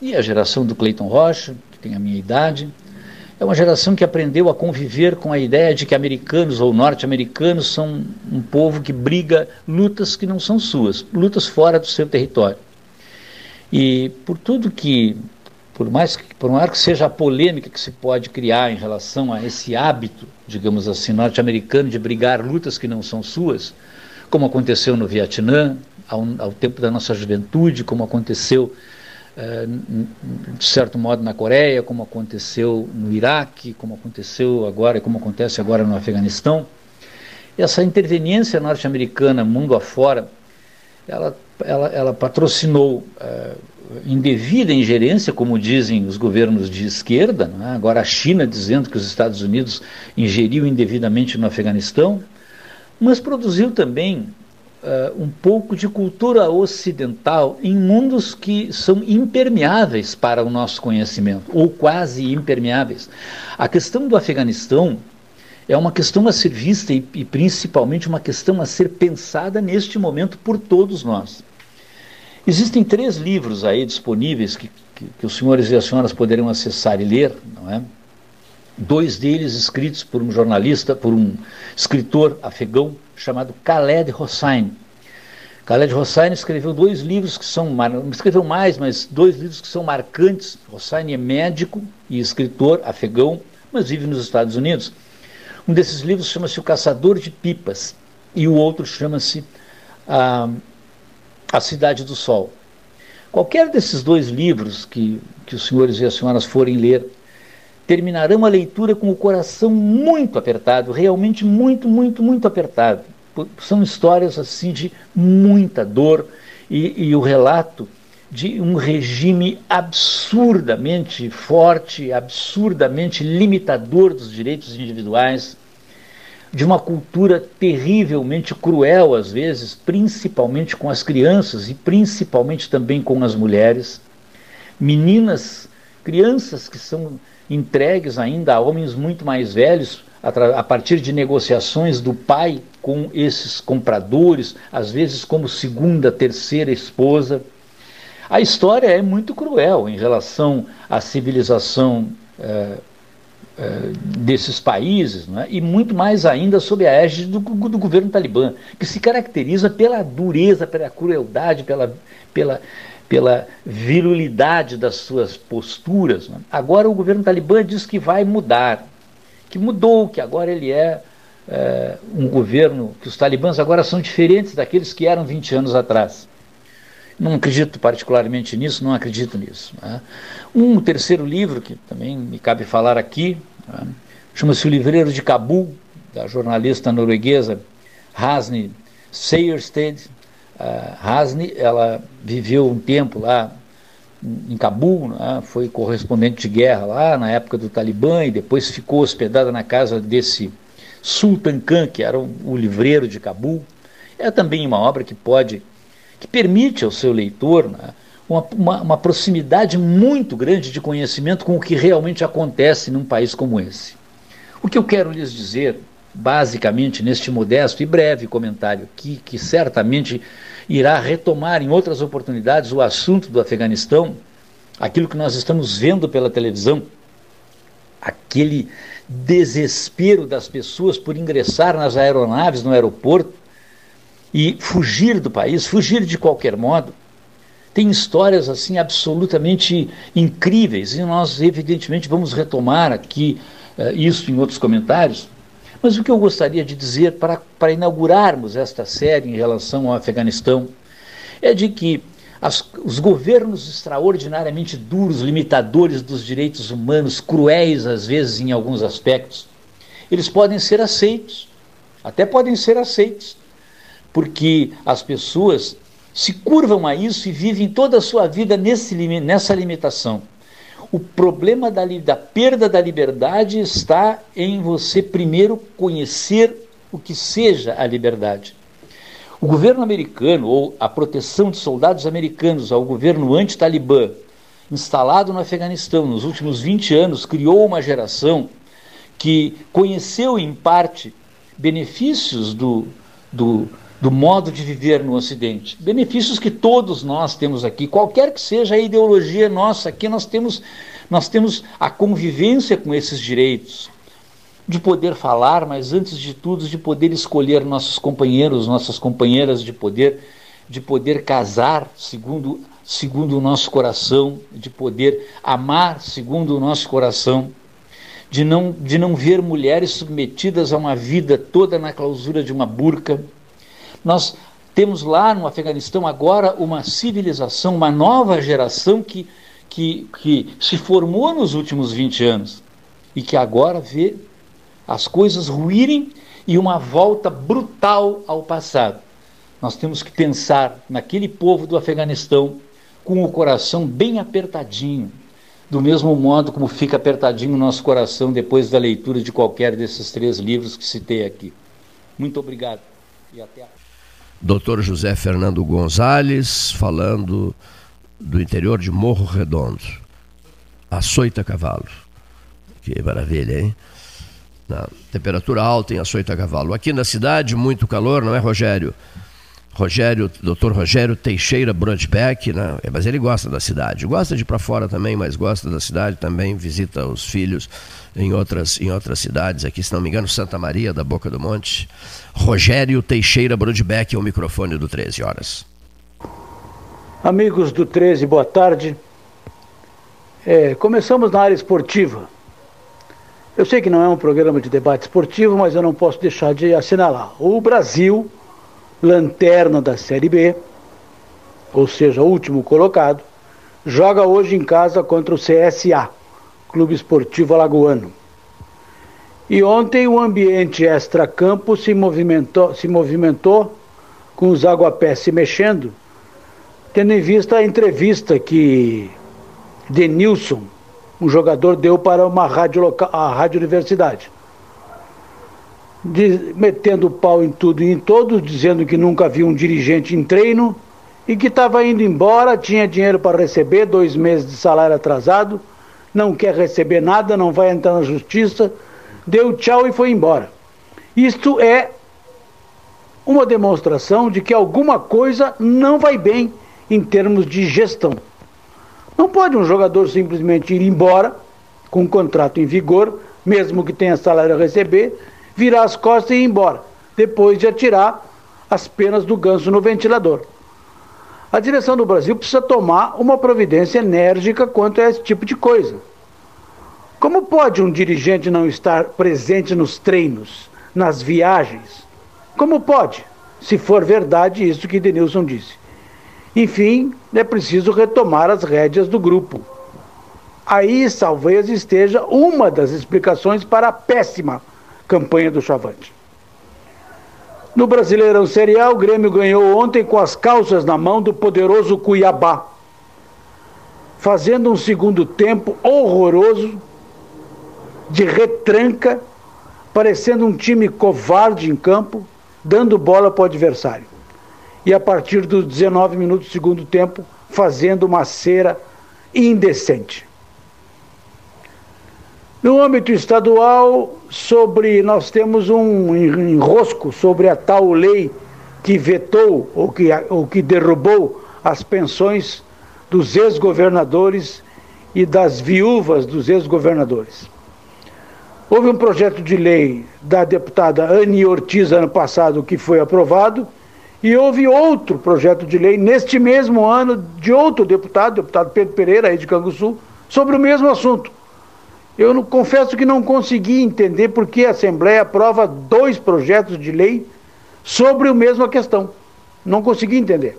e a geração do Clayton Rocha, que tem a minha idade, é uma geração que aprendeu a conviver com a ideia de que americanos ou norte-americanos são um povo que briga lutas que não são suas, lutas fora do seu território. E por tudo que, por mais que, por mais que seja a polêmica que se pode criar em relação a esse hábito, digamos assim, norte-americano de brigar lutas que não são suas, como aconteceu no Vietnã, ao, ao tempo da nossa juventude, como aconteceu, eh, de certo modo, na Coreia, como aconteceu no Iraque, como aconteceu agora e como acontece agora no Afeganistão. Essa interveniência norte-americana mundo afora, ela, ela, ela patrocinou eh, indevida ingerência, como dizem os governos de esquerda, é? agora a China dizendo que os Estados Unidos ingeriu indevidamente no Afeganistão, mas produziu também uh, um pouco de cultura ocidental em mundos que são impermeáveis para o nosso conhecimento, ou quase impermeáveis. A questão do Afeganistão é uma questão a ser vista e, e principalmente uma questão a ser pensada neste momento por todos nós. Existem três livros aí disponíveis que, que, que os senhores e as senhoras poderão acessar e ler, não é? Dois deles escritos por um jornalista, por um escritor afegão chamado Khaled Hossein. Khaled Hossein escreveu dois livros que são, escreveu mais, mas dois livros que são marcantes. Hossein é médico e escritor afegão, mas vive nos Estados Unidos. Um desses livros chama-se O Caçador de Pipas e o outro chama-se a, a Cidade do Sol. Qualquer desses dois livros que, que os senhores e as senhoras forem ler terminarão a leitura com o coração muito apertado, realmente muito, muito, muito apertado. São histórias assim de muita dor e, e o relato de um regime absurdamente forte, absurdamente limitador dos direitos individuais, de uma cultura terrivelmente cruel às vezes, principalmente com as crianças e principalmente também com as mulheres, meninas, crianças que são entregues ainda a homens muito mais velhos, a, partir de negociações do pai com esses compradores, às vezes como segunda, terceira esposa. A história é muito cruel em relação à civilização é, é, desses países, é? e muito mais ainda sob a égide do, do, governo talibã, que se caracteriza pela dureza, pela crueldade, pela, pela, pela virulidade das suas posturas. Agora o governo talibã diz que vai mudar, que mudou, que agora ele é, é um governo, que os talibãs agora são diferentes daqueles que eram 20 anos atrás. Não acredito particularmente nisso, não acredito nisso. Né? Um terceiro livro, que também me cabe falar aqui, né? chama-se O Livreiro de Cabul, da jornalista norueguesa Hasni Seyersted. Hasni, ela viveu um tempo lá em Cabul, né? foi correspondente de guerra lá na época do Talibã e depois ficou hospedada na casa desse Sultan Khan, que era o livreiro de Cabul. É também uma obra que pode que permite ao seu leitor né, uma, uma, uma, proximidade muito grande de conhecimento com o que realmente acontece num país como esse. O que eu quero lhes dizer, basicamente, neste modesto e breve comentário aqui, que certamente irá retomar em outras oportunidades o assunto do Afeganistão, aquilo que nós estamos vendo pela televisão, aquele desespero das pessoas por ingressar nas aeronaves no aeroporto e fugir do país, fugir de qualquer modo. Tem histórias assim absolutamente incríveis e nós evidentemente vamos retomar aqui uh, isso em outros comentários. Mas o que eu gostaria de dizer para, para inaugurarmos esta série em relação ao Afeganistão é de que as, os governos extraordinariamente duros, limitadores dos direitos humanos, cruéis às vezes em alguns aspectos, eles podem ser aceitos, até podem ser aceitos, porque as pessoas se curvam a isso e vivem toda a sua vida nesse, nessa limitação. O problema da, da perda da liberdade está em você primeiro conhecer o que seja a liberdade. O governo americano, ou a proteção de soldados americanos ao governo anti-talibã, instalado no Afeganistão nos últimos 20 anos, criou uma geração que conheceu, em parte, benefícios do, do, do modo de viver no Ocidente. Benefícios que todos nós temos aqui, qualquer que seja a ideologia nossa, aqui nós temos, nós temos a convivência com esses direitos, de poder falar, mas antes de tudo de poder escolher nossos companheiros, nossas companheiras, de poder, de poder casar segundo, segundo o nosso coração, de poder amar segundo o nosso coração. De não, de não ver mulheres submetidas a uma vida toda na clausura de uma burca, nós temos lá no Afeganistão agora uma civilização, uma nova geração que, que, que se formou nos últimos 20 anos e que agora vê as coisas ruírem e uma volta brutal ao passado. Nós temos que pensar naquele povo do Afeganistão com o coração bem apertadinho, do mesmo modo como fica apertadinho o nosso coração depois da leitura de qualquer desses três livros que citei aqui. Muito obrigado e até a Dr. José Fernando Gonzalez, falando do interior de Morro Redondo. Açoita Cavalo. Que maravilha, hein? Temperatura alta em Açoita Cavalo. Aqui na cidade, muito calor, não é, Rogério? Rogério, Dr. Rogério Teixeira Brandbeck, né? É, mas ele gosta da cidade. Gosta de ir para fora também, mas gosta da cidade também, visita os filhos em outras, em outras cidades, aqui, se não me engano, Santa Maria da Boca do Monte. Rogério Teixeira Brandbeck, é o microfone do 13 horas. Amigos do 13, boa tarde. É, começamos na área esportiva. Eu sei que não é um programa de debate esportivo, mas eu não posso deixar de assinalar. O Brasil lanterna da Série B, ou seja, último colocado, joga hoje em casa contra o CSA, Clube Esportivo Alagoano. E ontem o ambiente extra-campo se movimentou, se movimentou com os aguapés se mexendo, tendo em vista a entrevista que Denilson, um jogador, deu para uma rádio local, a Rádio Universidade de, metendo pau em tudo e em todos, dizendo que nunca viu um dirigente em treino e que estava indo embora, tinha dinheiro para receber, dois meses de salário atrasado, não quer receber nada, não vai entrar na justiça, deu tchau e foi embora. Isto é uma demonstração de que alguma coisa não vai bem em termos de gestão. Não pode um jogador simplesmente ir embora com um contrato em vigor, mesmo que tenha salário a receber, virar as costas e ir embora, depois de atirar as penas do ganso no ventilador. A direção do Brasil precisa tomar uma providência enérgica quanto a esse tipo de coisa. Como pode um dirigente não estar presente nos treinos, nas viagens? Como pode, se for verdade isso que Denilson disse? Enfim, é preciso retomar as rédeas do grupo. Aí talvez esteja uma das explicações para a péssima campanha do Chavante. No Brasileirão Série A, o Grêmio ganhou ontem com as calças na mão do poderoso Cuiabá, fazendo um segundo tempo horroroso, de retranca, parecendo um time covarde em campo, dando bola para o adversário. E a partir dos 19 minutos do segundo tempo, fazendo uma cera indecente. No âmbito estadual, sobre nós temos um enrosco sobre a tal lei que vetou ou que, ou que derrubou as pensões dos ex-governadores e das viúvas dos ex-governadores. Houve um projeto de lei da deputada Anne Ortiz ano passado que foi aprovado, e houve outro projeto de lei neste mesmo ano de outro deputado, deputado Pedro Pereira, aí de Canguçu, sobre o mesmo assunto eu não, confesso que não consegui entender por que a Assembleia aprova dois projetos de lei sobre a mesma questão. Não consegui entender.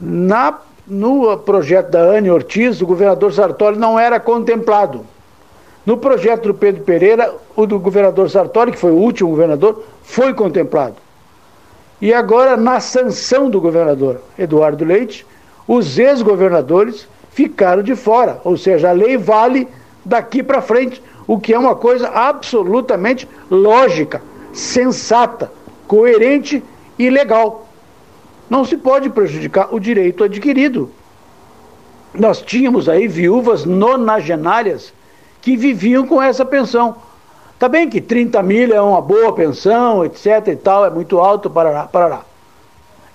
Na, no projeto da Anne Ortiz, o governador Sartori não era contemplado. No projeto do Pedro Pereira, o do governador Sartori, que foi o último governador, foi contemplado. E agora, na sanção do governador Eduardo Leite, os ex-governadores ficaram de fora. Ou seja, a lei vale daqui para frente, o que é uma coisa absolutamente lógica, sensata, coerente e legal. Não se pode prejudicar o direito adquirido. Nós tínhamos aí viúvas nonagenárias que viviam com essa pensão. Tá bem que 30 mil é uma boa pensão, etc e tal, é muito alto, parará, parará.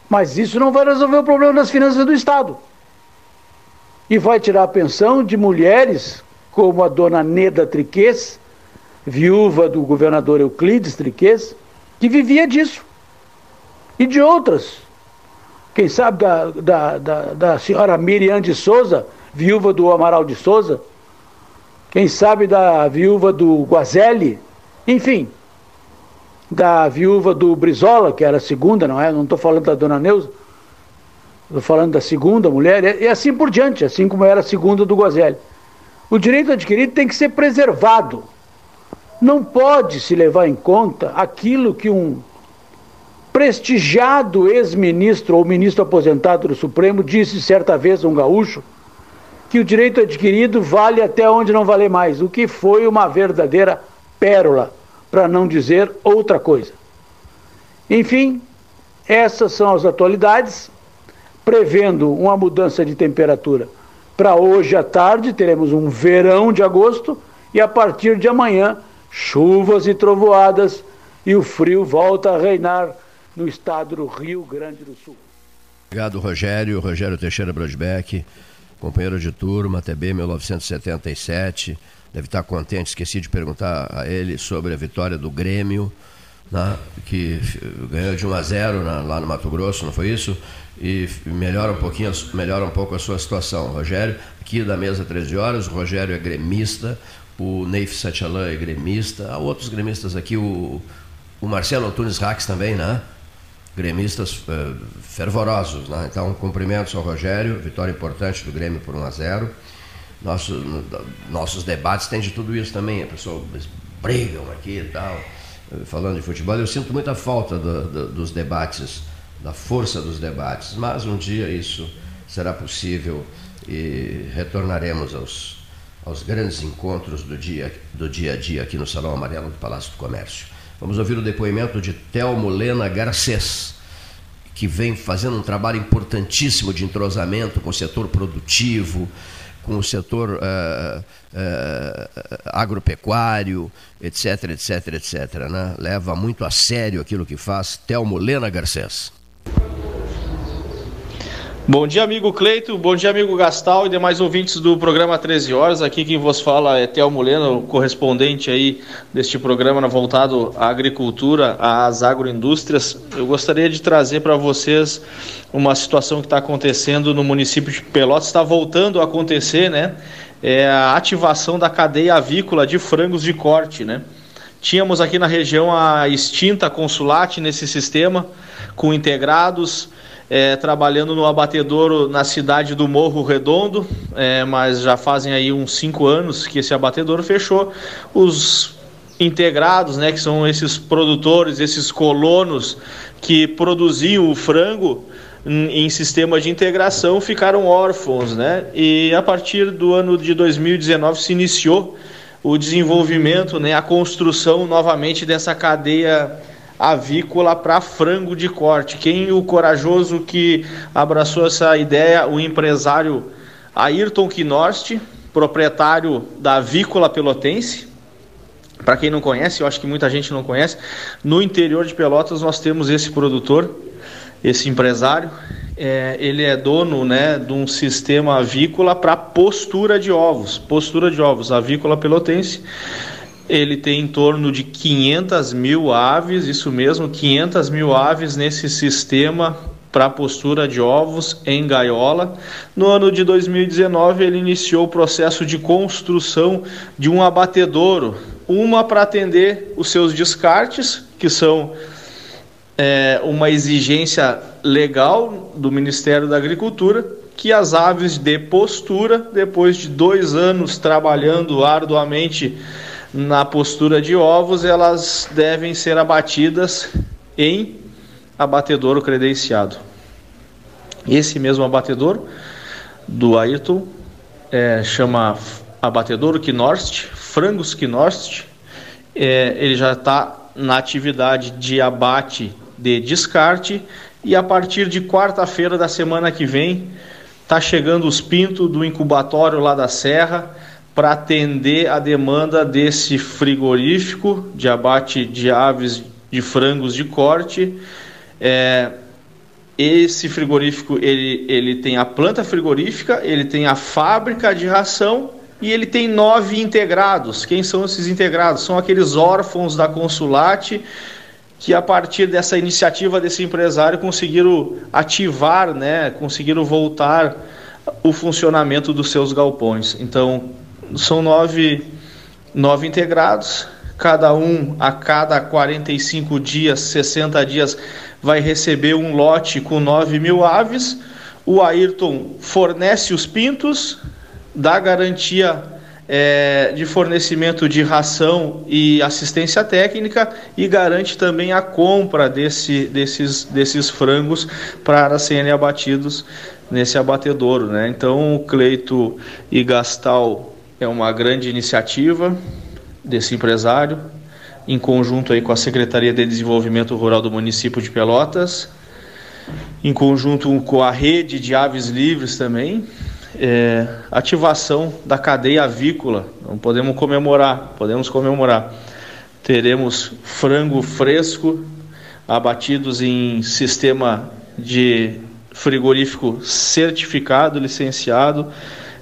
Mas isso não vai resolver o problema das finanças do Estado. E vai tirar a pensão de mulheres como a dona Neda Triquês, viúva do governador Euclides Triquês, que vivia disso. E de outras. Quem sabe da, da, da, da senhora Miriam de Souza, viúva do Amaral de Souza. Quem sabe da viúva do Guazelli. Enfim, da viúva do Brizola, que era a segunda, não é? Não estou falando da dona Neuza. Estou falando da segunda mulher, e assim por diante, assim como era a segunda do Guazelli. O direito adquirido tem que ser preservado. Não pode se levar em conta aquilo que um prestigiado ex-ministro ou ministro aposentado do Supremo disse certa vez a um gaúcho que o direito adquirido vale até onde não vale mais, o que foi uma verdadeira pérola, para não dizer outra coisa. Enfim, essas são as atualidades, prevendo uma mudança de temperatura para hoje à tarde teremos um verão de agosto e a partir de amanhã chuvas e trovoadas e o frio volta a reinar no estado do Rio Grande do Sul. Obrigado, Rogério. Rogério Teixeira Brosbeck, companheiro de turma, TB 1977. Deve estar contente, esqueci de perguntar a ele sobre a vitória do Grêmio, né, que ganhou de 1 a 0 na, lá no Mato Grosso, não foi isso? E melhora um pouquinho, melhora um pouco a sua situação. Rogério, aqui da mesa 13 horas, o Rogério é gremista, o Neif Satchalan é gremista, há outros gremistas aqui, o, o Marcelo Antunes Rax também, né? Gremistas uh, fervorosos, né? Então, cumprimentos ao Rogério, vitória importante do Grêmio por 1 a 0 Nosso, nossos debates têm de tudo isso também, a pessoa brigam aqui e tal, falando de futebol. Eu sinto muita falta do, do, dos debates da força dos debates, mas um dia isso será possível e retornaremos aos, aos grandes encontros do dia, do dia a dia aqui no Salão Amarelo do Palácio do Comércio. Vamos ouvir o depoimento de Telmo Lena Garcês, que vem fazendo um trabalho importantíssimo de entrosamento com o setor produtivo, com o setor uh, uh, agropecuário, etc, etc, etc. Né? Leva muito a sério aquilo que faz. Telmo Lena Garcês. Bom dia, amigo Cleito. Bom dia, amigo Gastal e demais ouvintes do programa 13 Horas. Aqui quem vos fala é Telmo Leno, correspondente aí deste programa voltado à agricultura, às agroindústrias. Eu gostaria de trazer para vocês uma situação que está acontecendo no município de Pelotas, está voltando a acontecer, né? É a ativação da cadeia avícola de frangos de corte, né? Tínhamos aqui na região a extinta Consulate nesse sistema, com integrados é, trabalhando no abatedouro na cidade do Morro Redondo, é, mas já fazem aí uns cinco anos que esse abatedouro fechou. Os integrados, né, que são esses produtores, esses colonos que produziam o frango em, em sistema de integração, ficaram órfãos, né? E a partir do ano de 2019 se iniciou o desenvolvimento, né, a construção novamente dessa cadeia avícola para frango de corte. Quem o corajoso que abraçou essa ideia, o empresário Ayrton Quinorst, proprietário da Avícola Pelotense. Para quem não conhece, eu acho que muita gente não conhece, no interior de Pelotas nós temos esse produtor, esse empresário. É, ele é dono né, de um sistema avícola para postura de ovos, postura de ovos, avícola pelotense. Ele tem em torno de 500 mil aves, isso mesmo, 500 mil aves nesse sistema para postura de ovos em gaiola. No ano de 2019, ele iniciou o processo de construção de um abatedouro, uma para atender os seus descartes, que são é, uma exigência legal do Ministério da Agricultura, que as aves de postura, depois de dois anos trabalhando arduamente na postura de ovos, elas devem ser abatidas em abatedouro credenciado. Esse mesmo abatedouro do Ayrton é, chama abatedouro Knorst, frangos Knorst. É, ele já está na atividade de abate de descarte e a partir de quarta-feira da semana que vem está chegando os pintos do incubatório lá da Serra para atender a demanda desse frigorífico de abate de aves de frangos de corte. É, esse frigorífico ele, ele tem a planta frigorífica, ele tem a fábrica de ração e ele tem nove integrados. Quem são esses integrados? São aqueles órfãos da Consulate que a partir dessa iniciativa desse empresário conseguiram ativar, né, conseguiram voltar o funcionamento dos seus galpões. Então, são nove, nove integrados, cada um a cada 45 dias, 60 dias, vai receber um lote com 9 mil aves. O Ayrton fornece os pintos, dá garantia é, de fornecimento de ração e assistência técnica e garante também a compra desse, desses, desses frangos para serem abatidos nesse abatedouro. Né? Então, o Cleito e Gastal é uma grande iniciativa desse empresário, em conjunto aí com a Secretaria de Desenvolvimento Rural do município de Pelotas, em conjunto com a rede de aves livres também, é, ativação da cadeia avícola. Não podemos comemorar, podemos comemorar. Teremos frango fresco abatidos em sistema de frigorífico certificado, licenciado,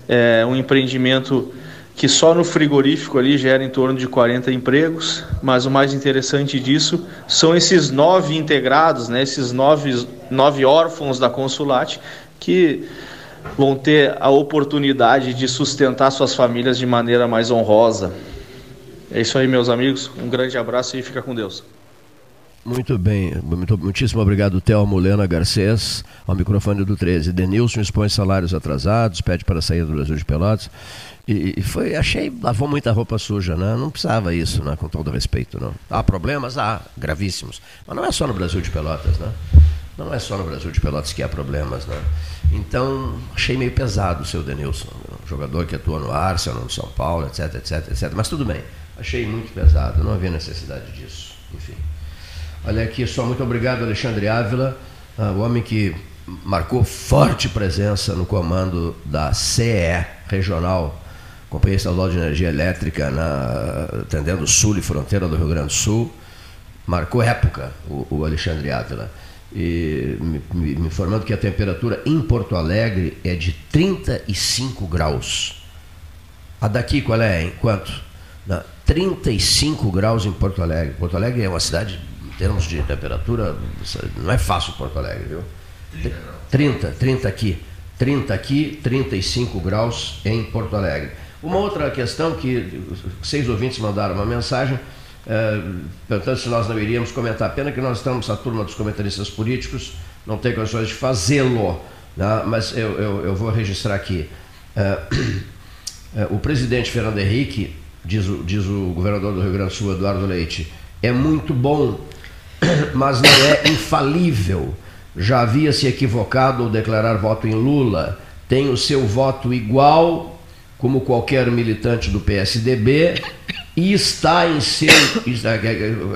é um empreendimento que só no frigorífico ali gera em torno de 40 empregos, mas o mais interessante disso são esses nove integrados, né, esses nove, nove órfãos da Consulate que vão ter a oportunidade de sustentar suas famílias de maneira mais honrosa. É isso aí, meus amigos. Um grande abraço e fica com Deus. Muito bem, muito, muitíssimo obrigado, Thelmo Lena Garcês, ao microfone do 13. Denilson expõe salários atrasados, pede para sair do Brasil de Pelotas. E, e, foi, achei, lavou muita roupa suja, né? Não precisava isso, né? Com todo respeito, não. Há problemas? Há, gravíssimos. Mas não é só no Brasil de Pelotas, né? Não é só no Brasil de Pelotas que há problemas, né? Então, achei meio pesado o seu Denilson, um jogador que atua no Arsenal, no São Paulo, etc, etc, etc. Mas tudo bem, achei muito pesado, não havia necessidade disso. Enfim. Olha aqui, só muito obrigado, Alexandre Ávila, ah, o homem que marcou forte presença no comando da CE regional, Companhia Estadual de Energia Elétrica, na, atendendo o sul e fronteira do Rio Grande do Sul. Marcou época o, o Alexandre Átila. E me, me, informando que a temperatura em Porto Alegre é de 35 graus. A daqui qual é? Em quanto? Na 35 graus em Porto Alegre. Porto Alegre é uma cidade, em termos de temperatura, não é fácil Porto Alegre, viu? 30, 30 aqui. 30 aqui, 35 graus em Porto Alegre. Uma outra questão que seis ouvintes mandaram uma mensagem, é, perguntando se nós não iríamos comentar. Pena que nós estamos, a turma dos comentaristas políticos, não tem condições de fazê-lo, né? mas eu, eu, eu, vou registrar aqui. É, é, o presidente Fernando Henrique, diz diz o governador do Rio Grande do Sul, Eduardo Leite, é muito bom, [coughs] mas não é infalível já havia se equivocado ao declarar voto em Lula, tem o seu voto igual como qualquer militante do PSDB e está em seu.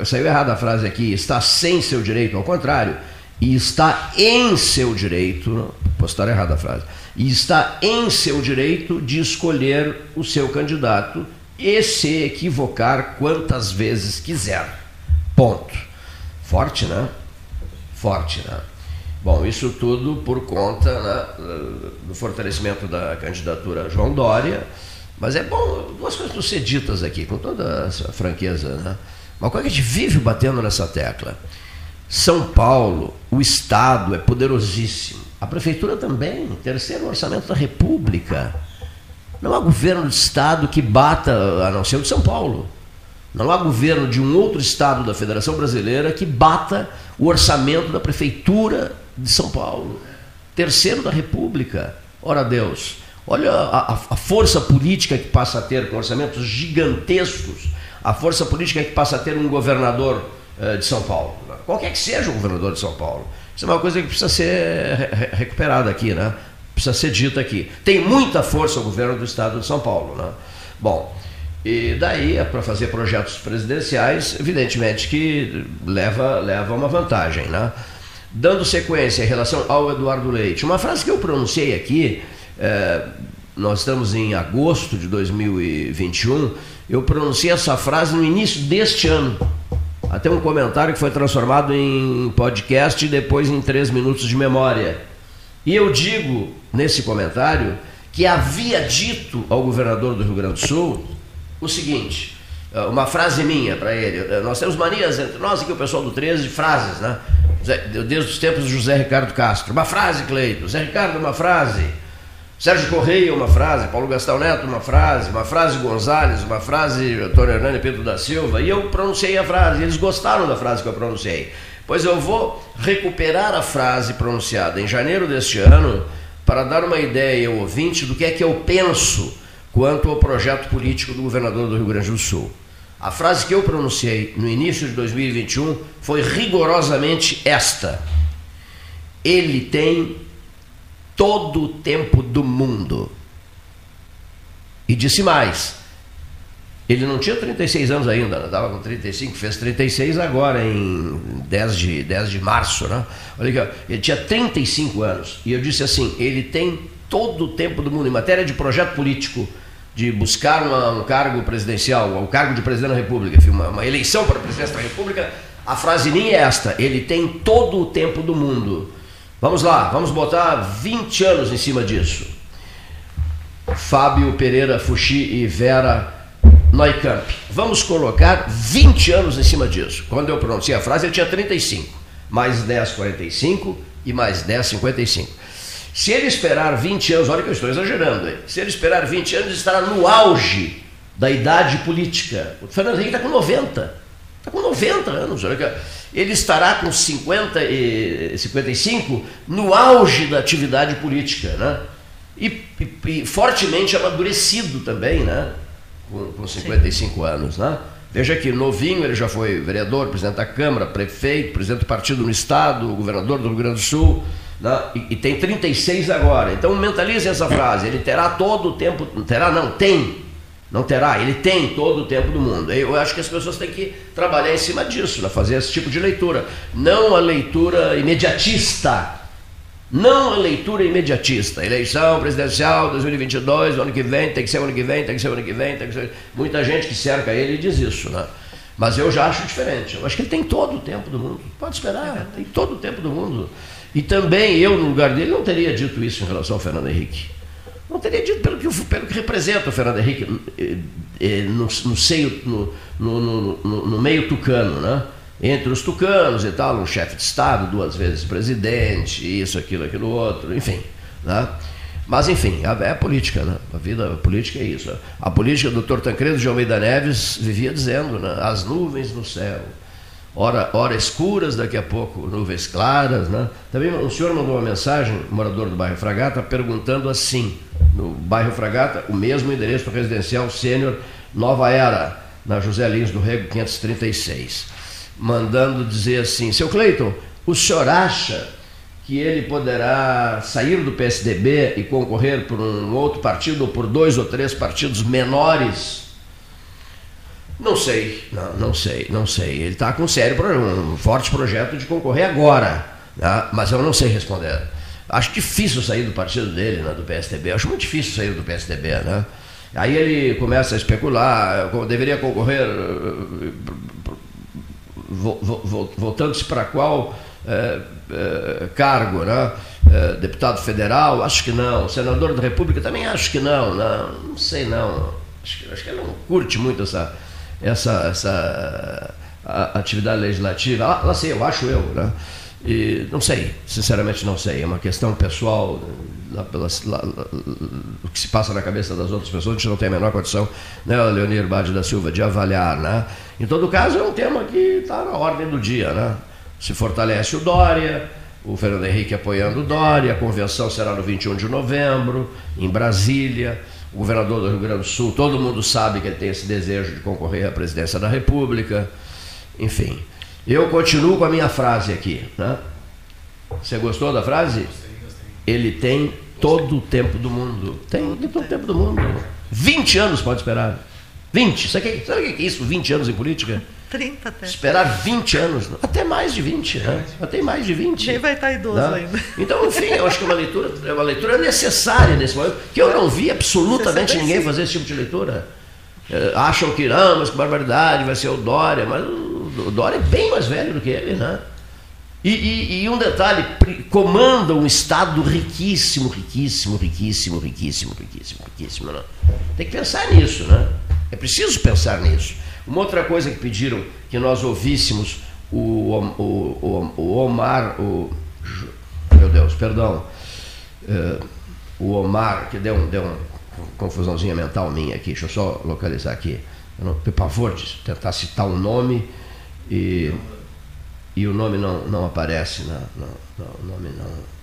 Saiu errada a frase aqui, está sem seu direito, ao contrário, e está em seu direito, estar errada a frase, e está em seu direito de escolher o seu candidato e se equivocar quantas vezes quiser. Ponto. Forte, né? Forte, né? Bom, isso tudo por conta né, do fortalecimento da candidatura João Dória, mas é bom duas coisas para ser ditas aqui, com toda essa franqueza. Né? Uma coisa que a gente vive batendo nessa tecla. São Paulo, o Estado é poderosíssimo. A Prefeitura também, terceiro orçamento da República. Não há governo de Estado que bata, a não ser o de São Paulo. Não há governo de um outro Estado da Federação Brasileira que bata o orçamento da Prefeitura de São Paulo, terceiro da República. Ora Deus, olha a, a, força política que passa a ter com orçamentos gigantescos, a força política que passa a ter um governador eh, de São Paulo, qualquer que seja o governador de São Paulo. Isso é uma coisa que precisa ser re recuperada aqui, né? Precisa ser dita aqui. Tem muita força o governo do estado de São Paulo, né? Bom, e daí, é para fazer projetos presidenciais, evidentemente que leva, leva uma vantagem, né? Dando sequência em relação ao Eduardo Leite, uma frase que eu pronunciei aqui, é, nós estamos em agosto de 2021, eu pronunciei essa frase no início deste ano. Até um comentário que foi transformado em podcast e depois em três minutos de memória. E eu digo nesse comentário que havia dito ao governador do Rio Grande do Sul o seguinte: uma frase minha para ele. Nós temos manias entre nós aqui, o pessoal do 13, de frases, né? desde os tempos do José Ricardo Castro. Uma frase, Cleito. José Ricardo, uma frase. Sérgio Correia, uma frase. Paulo Gastão Neto, uma frase. Uma frase Gonzalez, uma frase Antônio Hernani Pedro da Silva. E eu pronunciei a frase. Eles gostaram da frase que eu pronunciei. Pois eu vou recuperar a frase pronunciada em janeiro deste ano para dar uma ideia ao ouvinte do que é que eu penso quanto ao projeto político do governador do Rio Grande do Sul. A frase que eu pronunciei no início de 2021 foi rigorosamente esta: Ele tem todo o tempo do mundo. E disse mais: ele não tinha 36 anos ainda, estava com 35, fez 36 agora, em 10 de, 10 de março. Né? Olha aqui, ele tinha 35 anos. E eu disse assim: ele tem todo o tempo do mundo. Em matéria de projeto político, de buscar uma, um cargo presidencial, um cargo de presidente da República, uma, uma eleição para a presidência da República, a frase nem é esta, ele tem todo o tempo do mundo. Vamos lá, vamos botar 20 anos em cima disso. Fábio Pereira Fuxi e Vera Neukamp. Vamos colocar 20 anos em cima disso. Quando eu pronunciei a frase, ele tinha 35. Mais 10, 45 e mais 10, 55. Se ele esperar 20 anos, olha que eu estou exagerando, hein? se ele esperar 20 anos, estará no auge da idade política. O Fernando Henrique está com 90. Está com 90 anos. Ele estará com 50 e 55 no auge da atividade política. Né? E, e, e fortemente amadurecido também, né? com, com 55 Sim. anos. Né? Veja que novinho, ele já foi vereador, presidente da Câmara, prefeito, presidente do partido no Estado, governador do Rio Grande do Sul né? e, e, tem 36 agora. Então mentalize essa frase, ele terá todo o tempo, terá não, tem, não terá, ele tem todo o tempo do mundo. Eu acho que as pessoas têm que trabalhar em cima disso, né? fazer esse tipo de leitura. Não a leitura imediatista Não a leitura imediatista. Eleição presidencial 2022, ano que vem, tem que ser ano que vem, tem que ser ano que vem, tem que ser. Muita gente que cerca ele diz isso, né? Mas eu já acho diferente. Eu acho que ele tem todo o tempo do mundo. Pode esperar, tem todo o tempo do mundo. E também eu, no lugar dele, não teria dito isso em relação ao Fernando Henrique. Não teria dito pelo que, pelo que representa o Fernando Henrique eh, eh, no, no seio, no, no, no, meio tucano, né? entre os tucanos e tal, um chefe de Estado, duas vezes presidente, isso, aquilo, aquilo outro, enfim. Né? Mas, enfim, é a política, né? A vida a política é isso. A política do Dr. Tancredo de Almeida Neves vivia dizendo, né? As nuvens no céu. Hora, hora escuras, daqui a pouco nuvens claras, né? Também um senhor mandou uma mensagem, morador do bairro Fragata, perguntando assim, no bairro Fragata, o mesmo endereço residencial sênior Nova Era, na José Lins do Rego 536 mandando dizer assim: seu Cleiton, o senhor acha que ele poderá sair do PSDB e concorrer por um outro partido ou por dois ou três partidos menores? Não sei, não, não sei, não sei. Ele está com um sério um forte projeto de concorrer agora, né? mas eu não sei responder. Acho difícil sair do partido dele, né, do PSDB. Acho muito difícil sair do PSDB, né? Aí ele começa a especular, deveria concorrer voltando-se para qual é, é, cargo, né? É, deputado federal, acho que não. Senador da República também acho que não. Não, não sei não. Acho que, acho que ele não curte muito essa, essa, essa atividade legislativa. Lá, lá sei, eu acho eu, né? E não sei, sinceramente não sei. É uma questão pessoal, lá, lá, o que se passa na cabeça das outras pessoas, a gente não tem a menor condição, né, Leonir Bade da Silva, de avaliar. Né? Em todo caso, é um tema que está na ordem do dia. Né? Se fortalece o Dória, o Fernando Henrique apoiando o Dória, a convenção será no 21 de novembro, em Brasília. O governador do Rio Grande do Sul, todo mundo sabe que ele tem esse desejo de concorrer à presidência da República. Enfim. Eu continuo com a minha frase aqui. Né? Você gostou da frase? Ele tem todo o tempo do mundo. Tem, todo o tempo do mundo. 20 anos pode esperar. 20. Sabe o que, sabe o que é isso? 20 anos em política? 30 até. Esperar 20 anos. Até mais de 20, né? Até mais de 20. Nem vai estar idoso né? ainda. Então, enfim, eu acho que é uma leitura, é uma leitura necessária nesse momento, que eu não vi absolutamente ninguém fazer esse tipo de leitura. É, acham que, não, mas que barbaridade, vai ser o Dória, mas o Dória é bem mais velho do que ele, né? E, e, e, um detalhe, comanda um Estado riquíssimo, riquíssimo, riquíssimo, riquíssimo, riquíssimo, riquíssimo. Né? Tem que pensar nisso, né? É preciso pensar nisso. Uma outra coisa que pediram que nós ouvíssemos o, o, o, o Omar, o, meu Deus, perdão, uh, o Omar, que deu, deu uma confusãozinha mental minha aqui, deixa eu só localizar aqui. Eu não tenho pavor de tentar citar um nome e, e o nome não, não aparece, na, na, o nome não.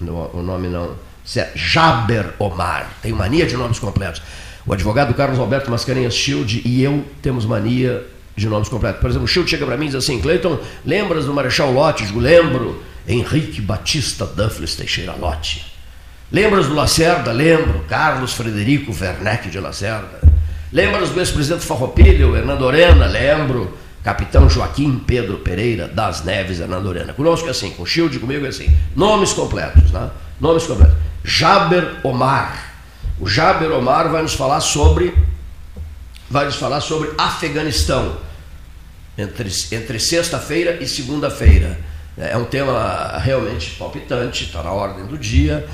No, o nome não. É Jaber Omar, tem mania de nomes completos. O advogado Carlos Alberto Mascarenhas Shield e eu temos mania de nomes completos. Por exemplo, o Shield chega para mim e diz assim: Cleiton, lembras do Marechal Lott? Digo, lembro. Henrique Batista Duffles Teixeira Lott. Lembras do Lacerda? Lembro. Carlos Frederico Werneck de Lacerda. Lembras do ex-presidente Farroupilha, Hernando Orena? Lembro. Capitão Joaquim Pedro Pereira das Neves Anandorena. Conosco é assim, com o Shield comigo é assim. Nomes completos, né? Nomes completos. Jaber Omar. O Jaber Omar vai nos falar sobre vai nos falar sobre Afeganistão. Entre, entre sexta-feira e segunda-feira. É um tema realmente palpitante, está na ordem do dia.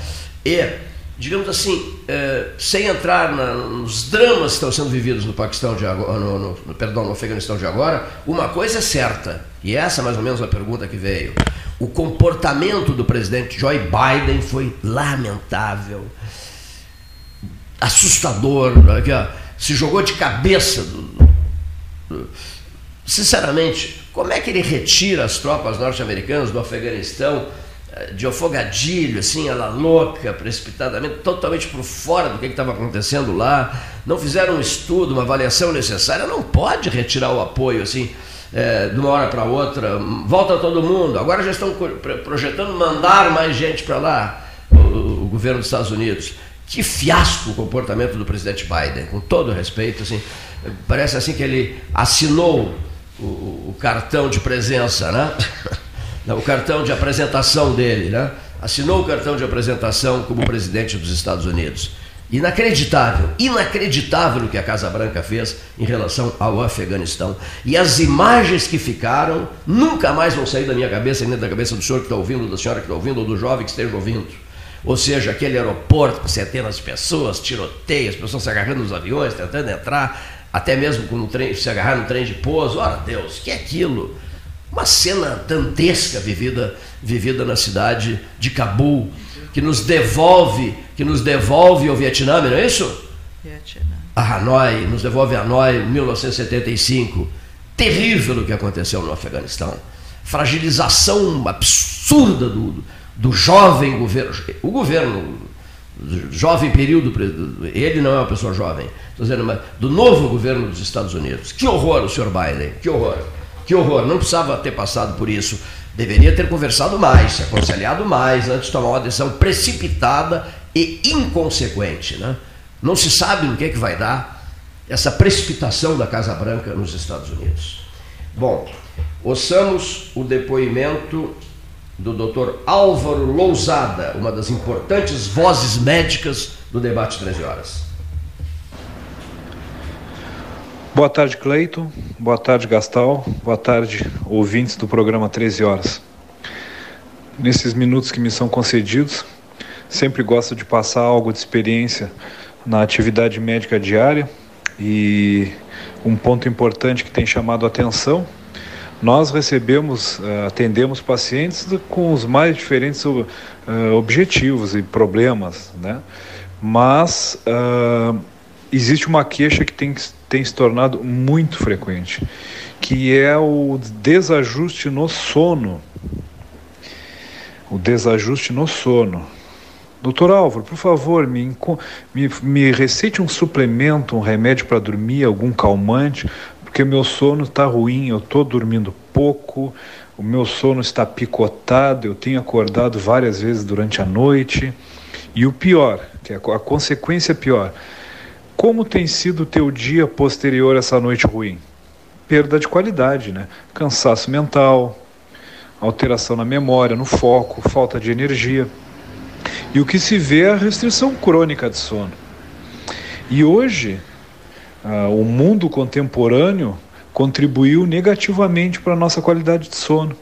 E digamos assim, é, sem entrar na, nos dramas que estão sendo vividos no Paquistão de agora, no, no, no, perdão, no Afeganistão de agora, uma coisa é certa, e essa é mais ou menos a pergunta que veio. O comportamento do presidente Joe Biden foi lamentável, assustador, aqui, ó, se jogou de cabeça. Do, do, sinceramente, como é que ele retira as tropas norte-americanas do Afeganistão? De afogadilho, assim, ela louca, precipitadamente, totalmente por fora do que estava acontecendo lá, não fizeram um estudo, uma avaliação necessária, não pode retirar o apoio assim. É, de uma hora para outra, volta todo mundo. Agora já estão projetando mandar mais gente para lá, o, o, governo dos Estados Unidos. Que fiasco o comportamento do presidente Biden, com todo respeito. Assim, parece assim que ele assinou o, o cartão de presença, né? [laughs] o cartão de apresentação dele, né? assinou o cartão de apresentação como presidente dos Estados Unidos. Inacreditável, inacreditável o que a Casa Branca fez em relação ao Afeganistão. E as imagens que ficaram nunca mais vão sair da minha cabeça, nem da cabeça do senhor que está ouvindo, da senhora que está ouvindo, ou do jovem que esteja ouvindo. Ou seja, aquele aeroporto com centenas de pessoas, tiroteios, pessoas se agarrando nos aviões, tentando entrar, até mesmo com o trem, se agarrar no trem de pouso. Ora Deus, que é aquilo? Uma cena dantesca vivida, vivida na cidade de Cabul que nos devolve, que nos devolve ao Vietnã, não é isso? Vietnã. A Hanoi, nos devolve a Hanoi, 1975. Terrível o que aconteceu no Afeganistão. Fragilização absurda do, do jovem governo, o governo, jovem período, ele não é uma pessoa jovem, estou dizendo, mas do novo governo dos Estados Unidos. Que horror o senhor Biden, que horror, que horror, não precisava ter passado por isso deveria ter conversado mais, se aconselhado mais antes de tomar uma decisão precipitada e inconsequente. Né? Não se sabe no que, é que vai dar essa precipitação da Casa Branca nos Estados Unidos. Bom, ouçamos o depoimento do Dr. Álvaro Lousada, uma das importantes vozes médicas do debate 13 horas. Boa tarde, Cleiton. Boa tarde, Gastal. Boa tarde, ouvintes do programa 13 Horas. Nesses minutos que me são concedidos, sempre gosto de passar algo de experiência na atividade médica diária e um ponto importante que tem chamado a atenção. Nós recebemos, eh, atendemos pacientes com os mais diferentes eh, objetivos e problemas, né? Mas uh, existe uma queixa que tem, tem se tornado muito frequente, que é o desajuste no sono. O desajuste no sono. Doutor Álvaro, por favor, me, me, me receite um suplemento, um remédio para dormir, algum calmante, porque meu sono está ruim, eu estou dormindo pouco, o meu sono está picotado, eu tenho acordado várias vezes durante a noite. E o pior, que é a consequência pior, como tem sido o teu dia posterior a essa noite ruim? Perda de qualidade, né? Cansaço mental, alteração na memória, no foco, falta de energia. E o que se vê é a restrição crônica de sono. E hoje, ah, o mundo contemporâneo contribuiu negativamente para a nossa qualidade de sono.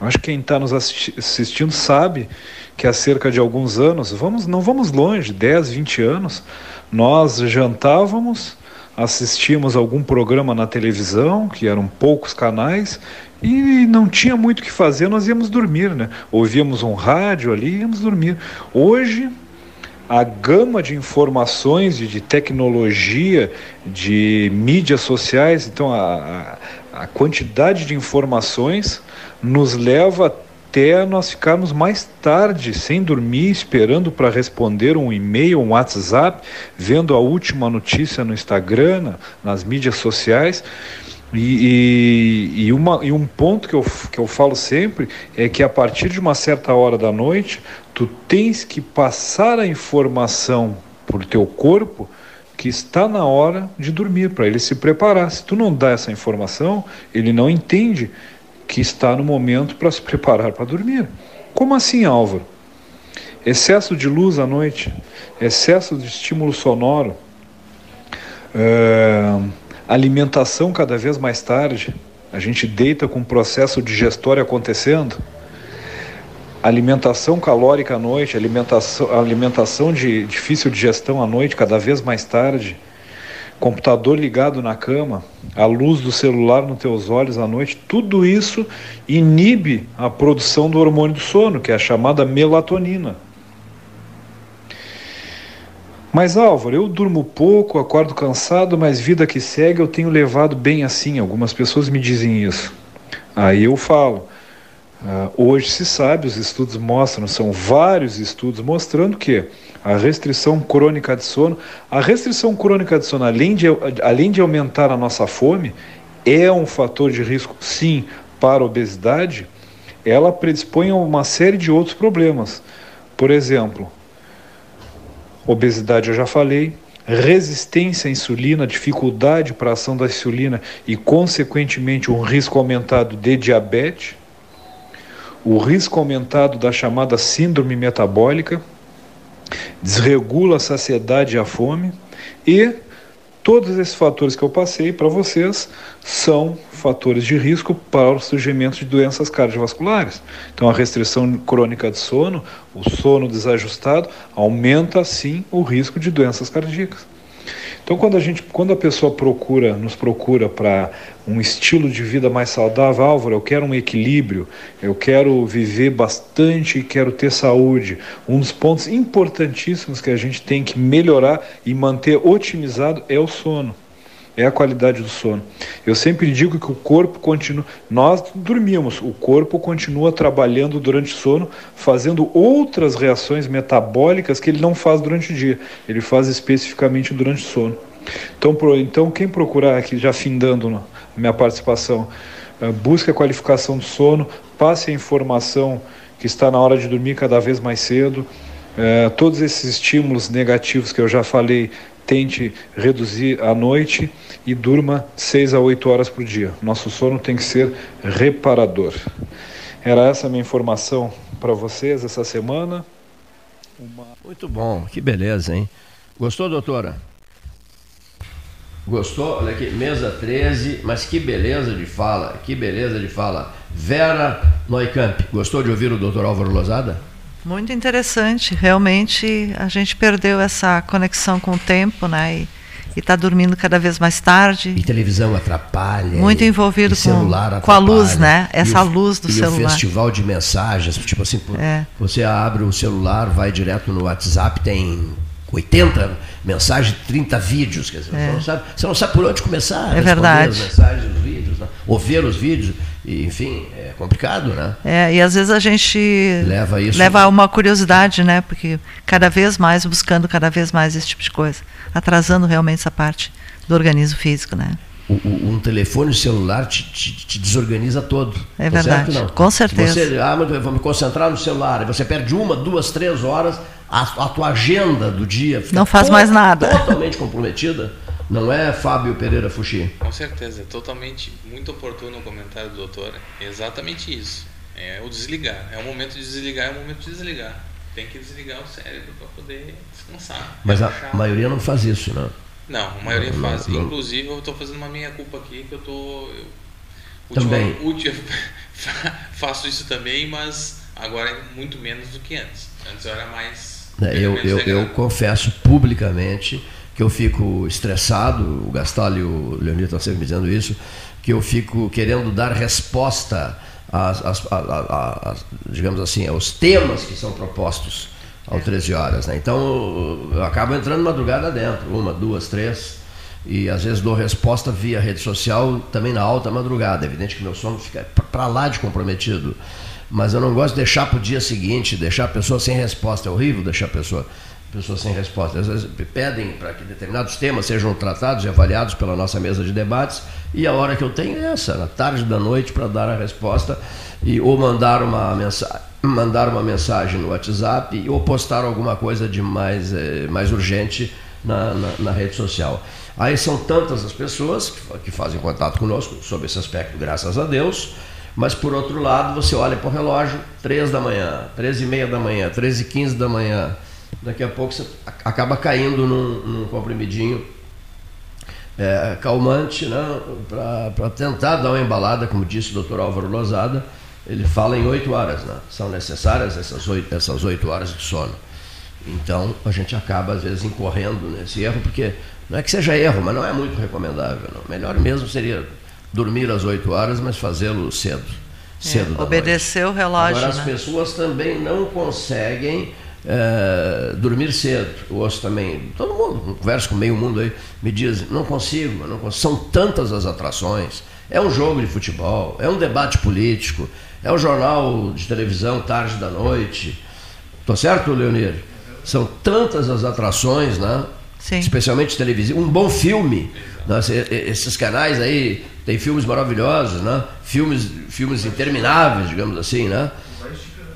Acho que quem está nos assistindo sabe que há cerca de alguns anos, vamos, não vamos longe, 10, 20 anos, nós jantávamos, assistíamos algum programa na televisão, que eram poucos canais, e não tinha muito o que fazer, nós íamos dormir, né? Ouvíamos um rádio ali e íamos dormir. Hoje, a gama de informações, de, de tecnologia, de mídias sociais, então a, a, a quantidade de informações nos leva até nós ficarmos mais tarde sem dormir, esperando para responder um e-mail, um WhatsApp, vendo a última notícia no Instagram, nas mídias sociais. E, e, e, uma, e um ponto que eu, que eu falo sempre é que a partir de uma certa hora da noite, tu tens que passar a informação por teu corpo que está na hora de dormir, para ele se preparar. Se tu não dá essa informação, ele não entende que está no momento para se preparar para dormir. Como assim, Álvaro? Excesso de luz à noite, excesso de estímulo sonoro, é, alimentação cada vez mais tarde, a gente deita com o processo digestório acontecendo, alimentação calórica à noite, alimentação, alimentação de difícil digestão à noite, cada vez mais tarde, computador ligado na cama, a luz do celular nos teus olhos à noite, tudo isso inibe a produção do hormônio do sono, que é a chamada melatonina. Mas Álvaro, eu durmo pouco, acordo cansado, mas vida que segue eu tenho levado bem assim. Algumas pessoas me dizem isso. Aí eu falo. Uh, hoje se sabe, os estudos mostram, são vários estudos mostrando que a restrição crônica de sono. A restrição crônica de sono, além de, além de aumentar a nossa fome, é um fator de risco, sim, para a obesidade. Ela predispõe a uma série de outros problemas. Por exemplo, obesidade eu já falei, resistência à insulina, dificuldade para a ação da insulina e, consequentemente, um risco aumentado de diabetes o risco aumentado da chamada síndrome metabólica, desregula a saciedade e a fome e todos esses fatores que eu passei para vocês são fatores de risco para o surgimento de doenças cardiovasculares. Então, a restrição crônica de sono, o sono desajustado, aumenta sim o risco de doenças cardíacas. Então, quando a gente, quando a pessoa procura, nos procura para um estilo de vida mais saudável, Álvaro, eu quero um equilíbrio, eu quero viver bastante e quero ter saúde. Um dos pontos importantíssimos que a gente tem que melhorar e manter otimizado é o sono é a qualidade do sono. Eu sempre digo que o corpo continua. Nós dormimos, o corpo continua trabalhando durante o sono, fazendo outras reações metabólicas que ele não faz durante o dia. Ele faz especificamente durante o sono. Então, então quem procurar aqui, já findando a minha participação, uh, busque a qualificação do sono, passe a informação que está na hora de dormir cada vez mais cedo. Uh, todos esses estímulos negativos que eu já falei tente reduzir a noite e durma 6 a 8 horas por dia. Nosso sono tem que ser reparador. Era essa a minha informação para vocês essa semana. Uma... Muito bom, que beleza, hein? Gostou, doutora? Gostou? Olha aqui, mesa 13, mas que beleza de fala, que beleza de fala. Vera Neukamp, gostou de ouvir o doutor Álvaro Lozada? Muito interessante. Realmente a gente perdeu essa conexão com o tempo, né? E está dormindo cada vez mais tarde. E televisão atrapalha. Muito envolvido com, atrapalha, com a luz, né? Essa o, luz do e celular. E o festival de mensagens, tipo assim, é. você abre o celular, vai direto no WhatsApp, tem 80 mensagens, 30 vídeos. Quer dizer, é. você, não sabe, você não sabe por onde começar. É verdade. As mensagens, os vídeos, né? ou ver os vídeos. E, enfim, é complicado, né? É, e às vezes a gente leva isso leva uma curiosidade, né? Porque cada vez mais buscando cada vez mais esse tipo de coisa, atrasando realmente essa parte do organismo físico, né? Um telefone celular te, te, te, desorganiza todo. É tá verdade, certo, com certeza. Você, ah, mas vou me concentrar no celular. Você perde uma, duas, três horas, a, a tua agenda do dia fica não faz mais nada. totalmente comprometida. Não é Fábio Pereira Fuxi? Com certeza, é totalmente, muito oportuno o comentário do doutor. É exatamente isso. É o desligar. É o momento de desligar, é o momento de desligar. Tem que desligar o cérebro para poder descansar. Mas a, a maioria não faz isso, não? Não, a maioria não, faz. Não, Inclusive, eu estou fazendo uma minha culpa aqui, que eu estou... Também. Última, [laughs] faço isso também, mas agora é muito menos do que antes. Antes eu era mais... É, eu, eu, eu confesso publicamente que eu fico estressado, o Gastal e o Leonir estão sempre me dizendo isso, que eu fico querendo dar resposta às, às, às, às digamos assim, aos temas que são propostos ao 13 horas. Né? Então eu acabo entrando madrugada dentro, uma, duas, três, e às vezes dou resposta via rede social também na alta madrugada. É evidente que meu sono fica para lá de comprometido. Mas eu não gosto de deixar para o dia seguinte, deixar a pessoa sem resposta. É horrível deixar a pessoa pessoas sem resposta. Às vezes pedem para que determinados temas sejam tratados e avaliados pela nossa mesa de debates, e a hora que eu tenho é essa, na tarde da noite, para dar a resposta, e, ou mandar uma, mensagem, mandar uma mensagem no WhatsApp, ou postar alguma coisa de mais, eh, mais urgente na, na, na, rede social. Aí são tantas as pessoas que, que fazem contato conosco sobre esse aspecto, graças a Deus, mas por outro lado, você olha para o relógio, 3 da manhã, 13 e meia da manhã, 13 e 15 da manhã, daqui a pouco você acaba caindo num, num comprimidinho é, calmante, né, para tentar dar uma embalada, como disse o doutor Álvaro Lozada, ele fala em oito horas, né? são necessárias essas oito, essas oito horas de sono. Então a gente acaba às vezes incorrendo nesse erro, porque não é que seja erro, mas não é muito recomendável. Não. Melhor mesmo seria dormir às oito horas, mas fazê-lo cedo. cedo é, obedecer noite. o relógio. Agora, né? as pessoas também não conseguem é, dormir cedo. Eu ouço também, todo mundo, converso com meio mundo aí, me diz, não consigo, não consigo. São tantas as atrações. É um jogo de futebol, é um debate político, é um jornal de televisão tarde da noite. Tô certo, Leonir? São tantas as atrações, né? Sim. Especialmente televisão. Um bom filme. Né? Esses canais aí têm filmes maravilhosos, né? Filmes, filmes intermináveis, digamos assim, né?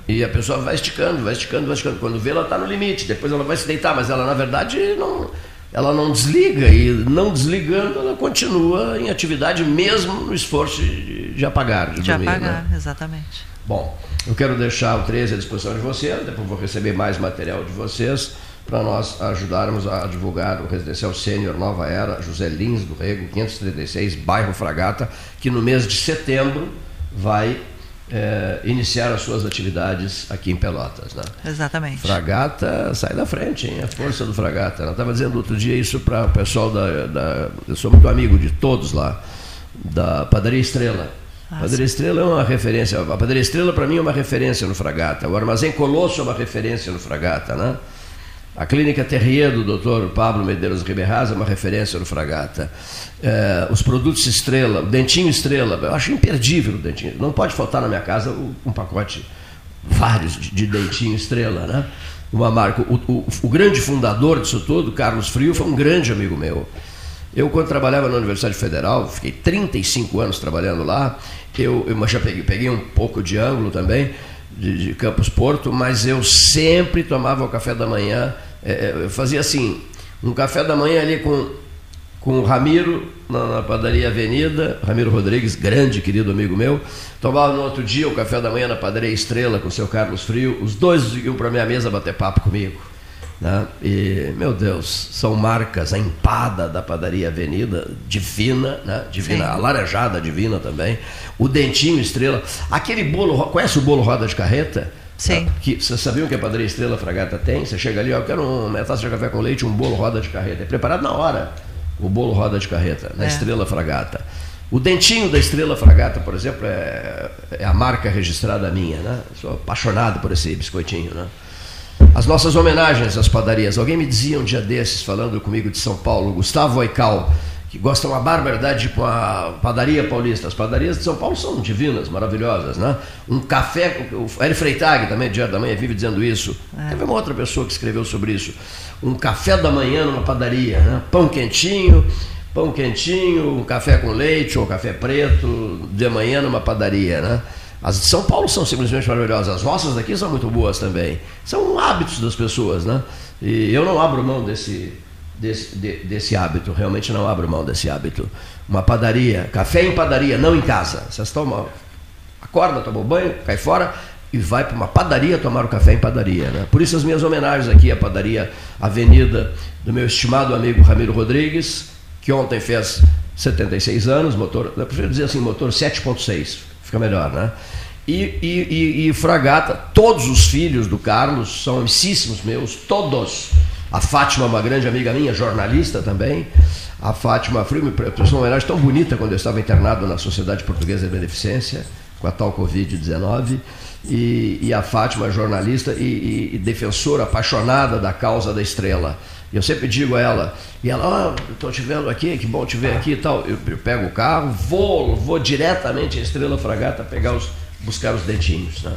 E a pessoa vai esticando, vai esticando, vai esticando. Quando vê, ela está no limite. Depois ela vai se deitar, mas ela, na verdade, não, ela não desliga. E não desligando, ela continua em atividade, mesmo no esforço de, de, de apagar, de, de dormir. apagar, né? exatamente. Bom, eu quero deixar o 13 à disposição de vocês, depois vou receber mais material de vocês para nós ajudarmos a divulgar o Residencial Sênior Nova Era, José Lins do Rego, 536, bairro Fragata, que no mês de setembro vai é, iniciar as suas atividades aqui em Pelotas. Né? Exatamente. Fragata sai da frente, hein? a força do Fragata. Eu estava dizendo outro dia isso para o pessoal da, da. Eu sou muito amigo de todos lá, da Padaria Estrela. A Padaria Estrela é uma referência. A Padaria Estrela, para mim, é uma referência no Fragata. O Armazém Colosso é uma referência no Fragata. Né? A Clínica Terrier do Dr. Pablo Medeiros Ribeirás é uma referência no Fragata. É, os produtos Estrela, o Dentinho Estrela, eu acho imperdível o Dentinho. Não pode faltar na minha casa um pacote, vários de, de Dentinho Estrela, né? Uma marca. O, o, o, grande fundador disso tudo, Carlos Frio, foi um grande amigo meu. Eu, quando trabalhava na Universidade Federal, fiquei 35 anos trabalhando lá, eu, eu já peguei, peguei um pouco de ângulo também, de, de Campos Porto, mas eu sempre tomava o café da manhã, é, eu fazia assim, um café da manhã ali com, com o Ramiro, na, na, padaria Avenida, Ramiro Rodrigues, grande querido amigo meu, tomava no outro dia o café da manhã na padaria Estrela com o seu Carlos Frio, os dois iam para minha mesa bater papo comigo. Né? E, meu Deus, são marcas, a empada da padaria Avenida, divina, né? divina, Sim. a laranjada divina também, o dentinho estrela, aquele bolo, conhece o bolo roda de carreta? Sim. Ah, que, vocês sabiam que a padaria Estrela Fragata tem? Você chega ali, ó, eu quero uma taça de café com leite, um bolo roda de carreta. É preparado na hora, o bolo roda de carreta, na é. Estrela Fragata. O dentinho da Estrela Fragata, por exemplo, é, é a marca registrada minha, né? Sou apaixonado por esse biscoitinho, né? As nossas homenagens às padarias. Alguém me dizia um dia desses, falando comigo de São Paulo, Gustavo Oical, que gosta uma barbaridade com a padaria paulista. As padarias de São Paulo são divinas, maravilhosas, né? Um café, o Hélio Freitag também, Diário da Manhã, vive dizendo isso. É. Teve uma outra pessoa que escreveu sobre isso. Um café da manhã numa padaria, né? Pão quentinho, pão quentinho, um café com leite ou café preto, de manhã numa padaria, né? As de São Paulo são simplesmente maravilhosas. As nossas daqui são muito boas também. São hábitos das pessoas, né? E eu não abro mão desse, desse, de, desse hábito, realmente não abro mão desse hábito. Uma padaria, café em padaria, não em casa. Vocês tomam, acorda, toma banho, cai fora e vai para uma padaria tomar o café em padaria. Né? Por isso as minhas homenagens aqui à padaria Avenida do meu estimado amigo Ramiro Rodrigues, que ontem fez 76 anos, motor, eu prefiro dizer assim, motor 7.6, fica melhor, né? E, e, e, e, Fragata, todos os filhos do Carlos são amicíssimos meus, todos. A Fátima, uma grande amiga minha, jornalista também. A Fátima Frio me prestou uma homenagem tão bonita quando eu estava internado na Sociedade Portuguesa de Beneficência, com a tal Covid-19. E, a Fátima, jornalista e, defensora apaixonada da causa da estrela. E eu sempre digo a ela, e ela, oh, estou te vendo aqui, que bom te ver aqui e tal. Eu, eu pego o carro, vou, vou diretamente à Estrela Fragata pegar os buscar os dentinhos. Né?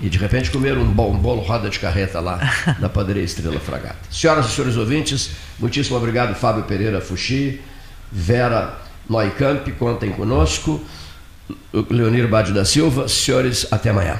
E de repente comer um bom bolo roda de carreta lá [laughs] na padaria Estrela Fragata. Senhoras e senhores ouvintes, muitíssimo obrigado, Fábio Pereira Fuxi, Vera Neukamp, contem conosco, Leonir Bade da Silva. Senhores, até amanhã.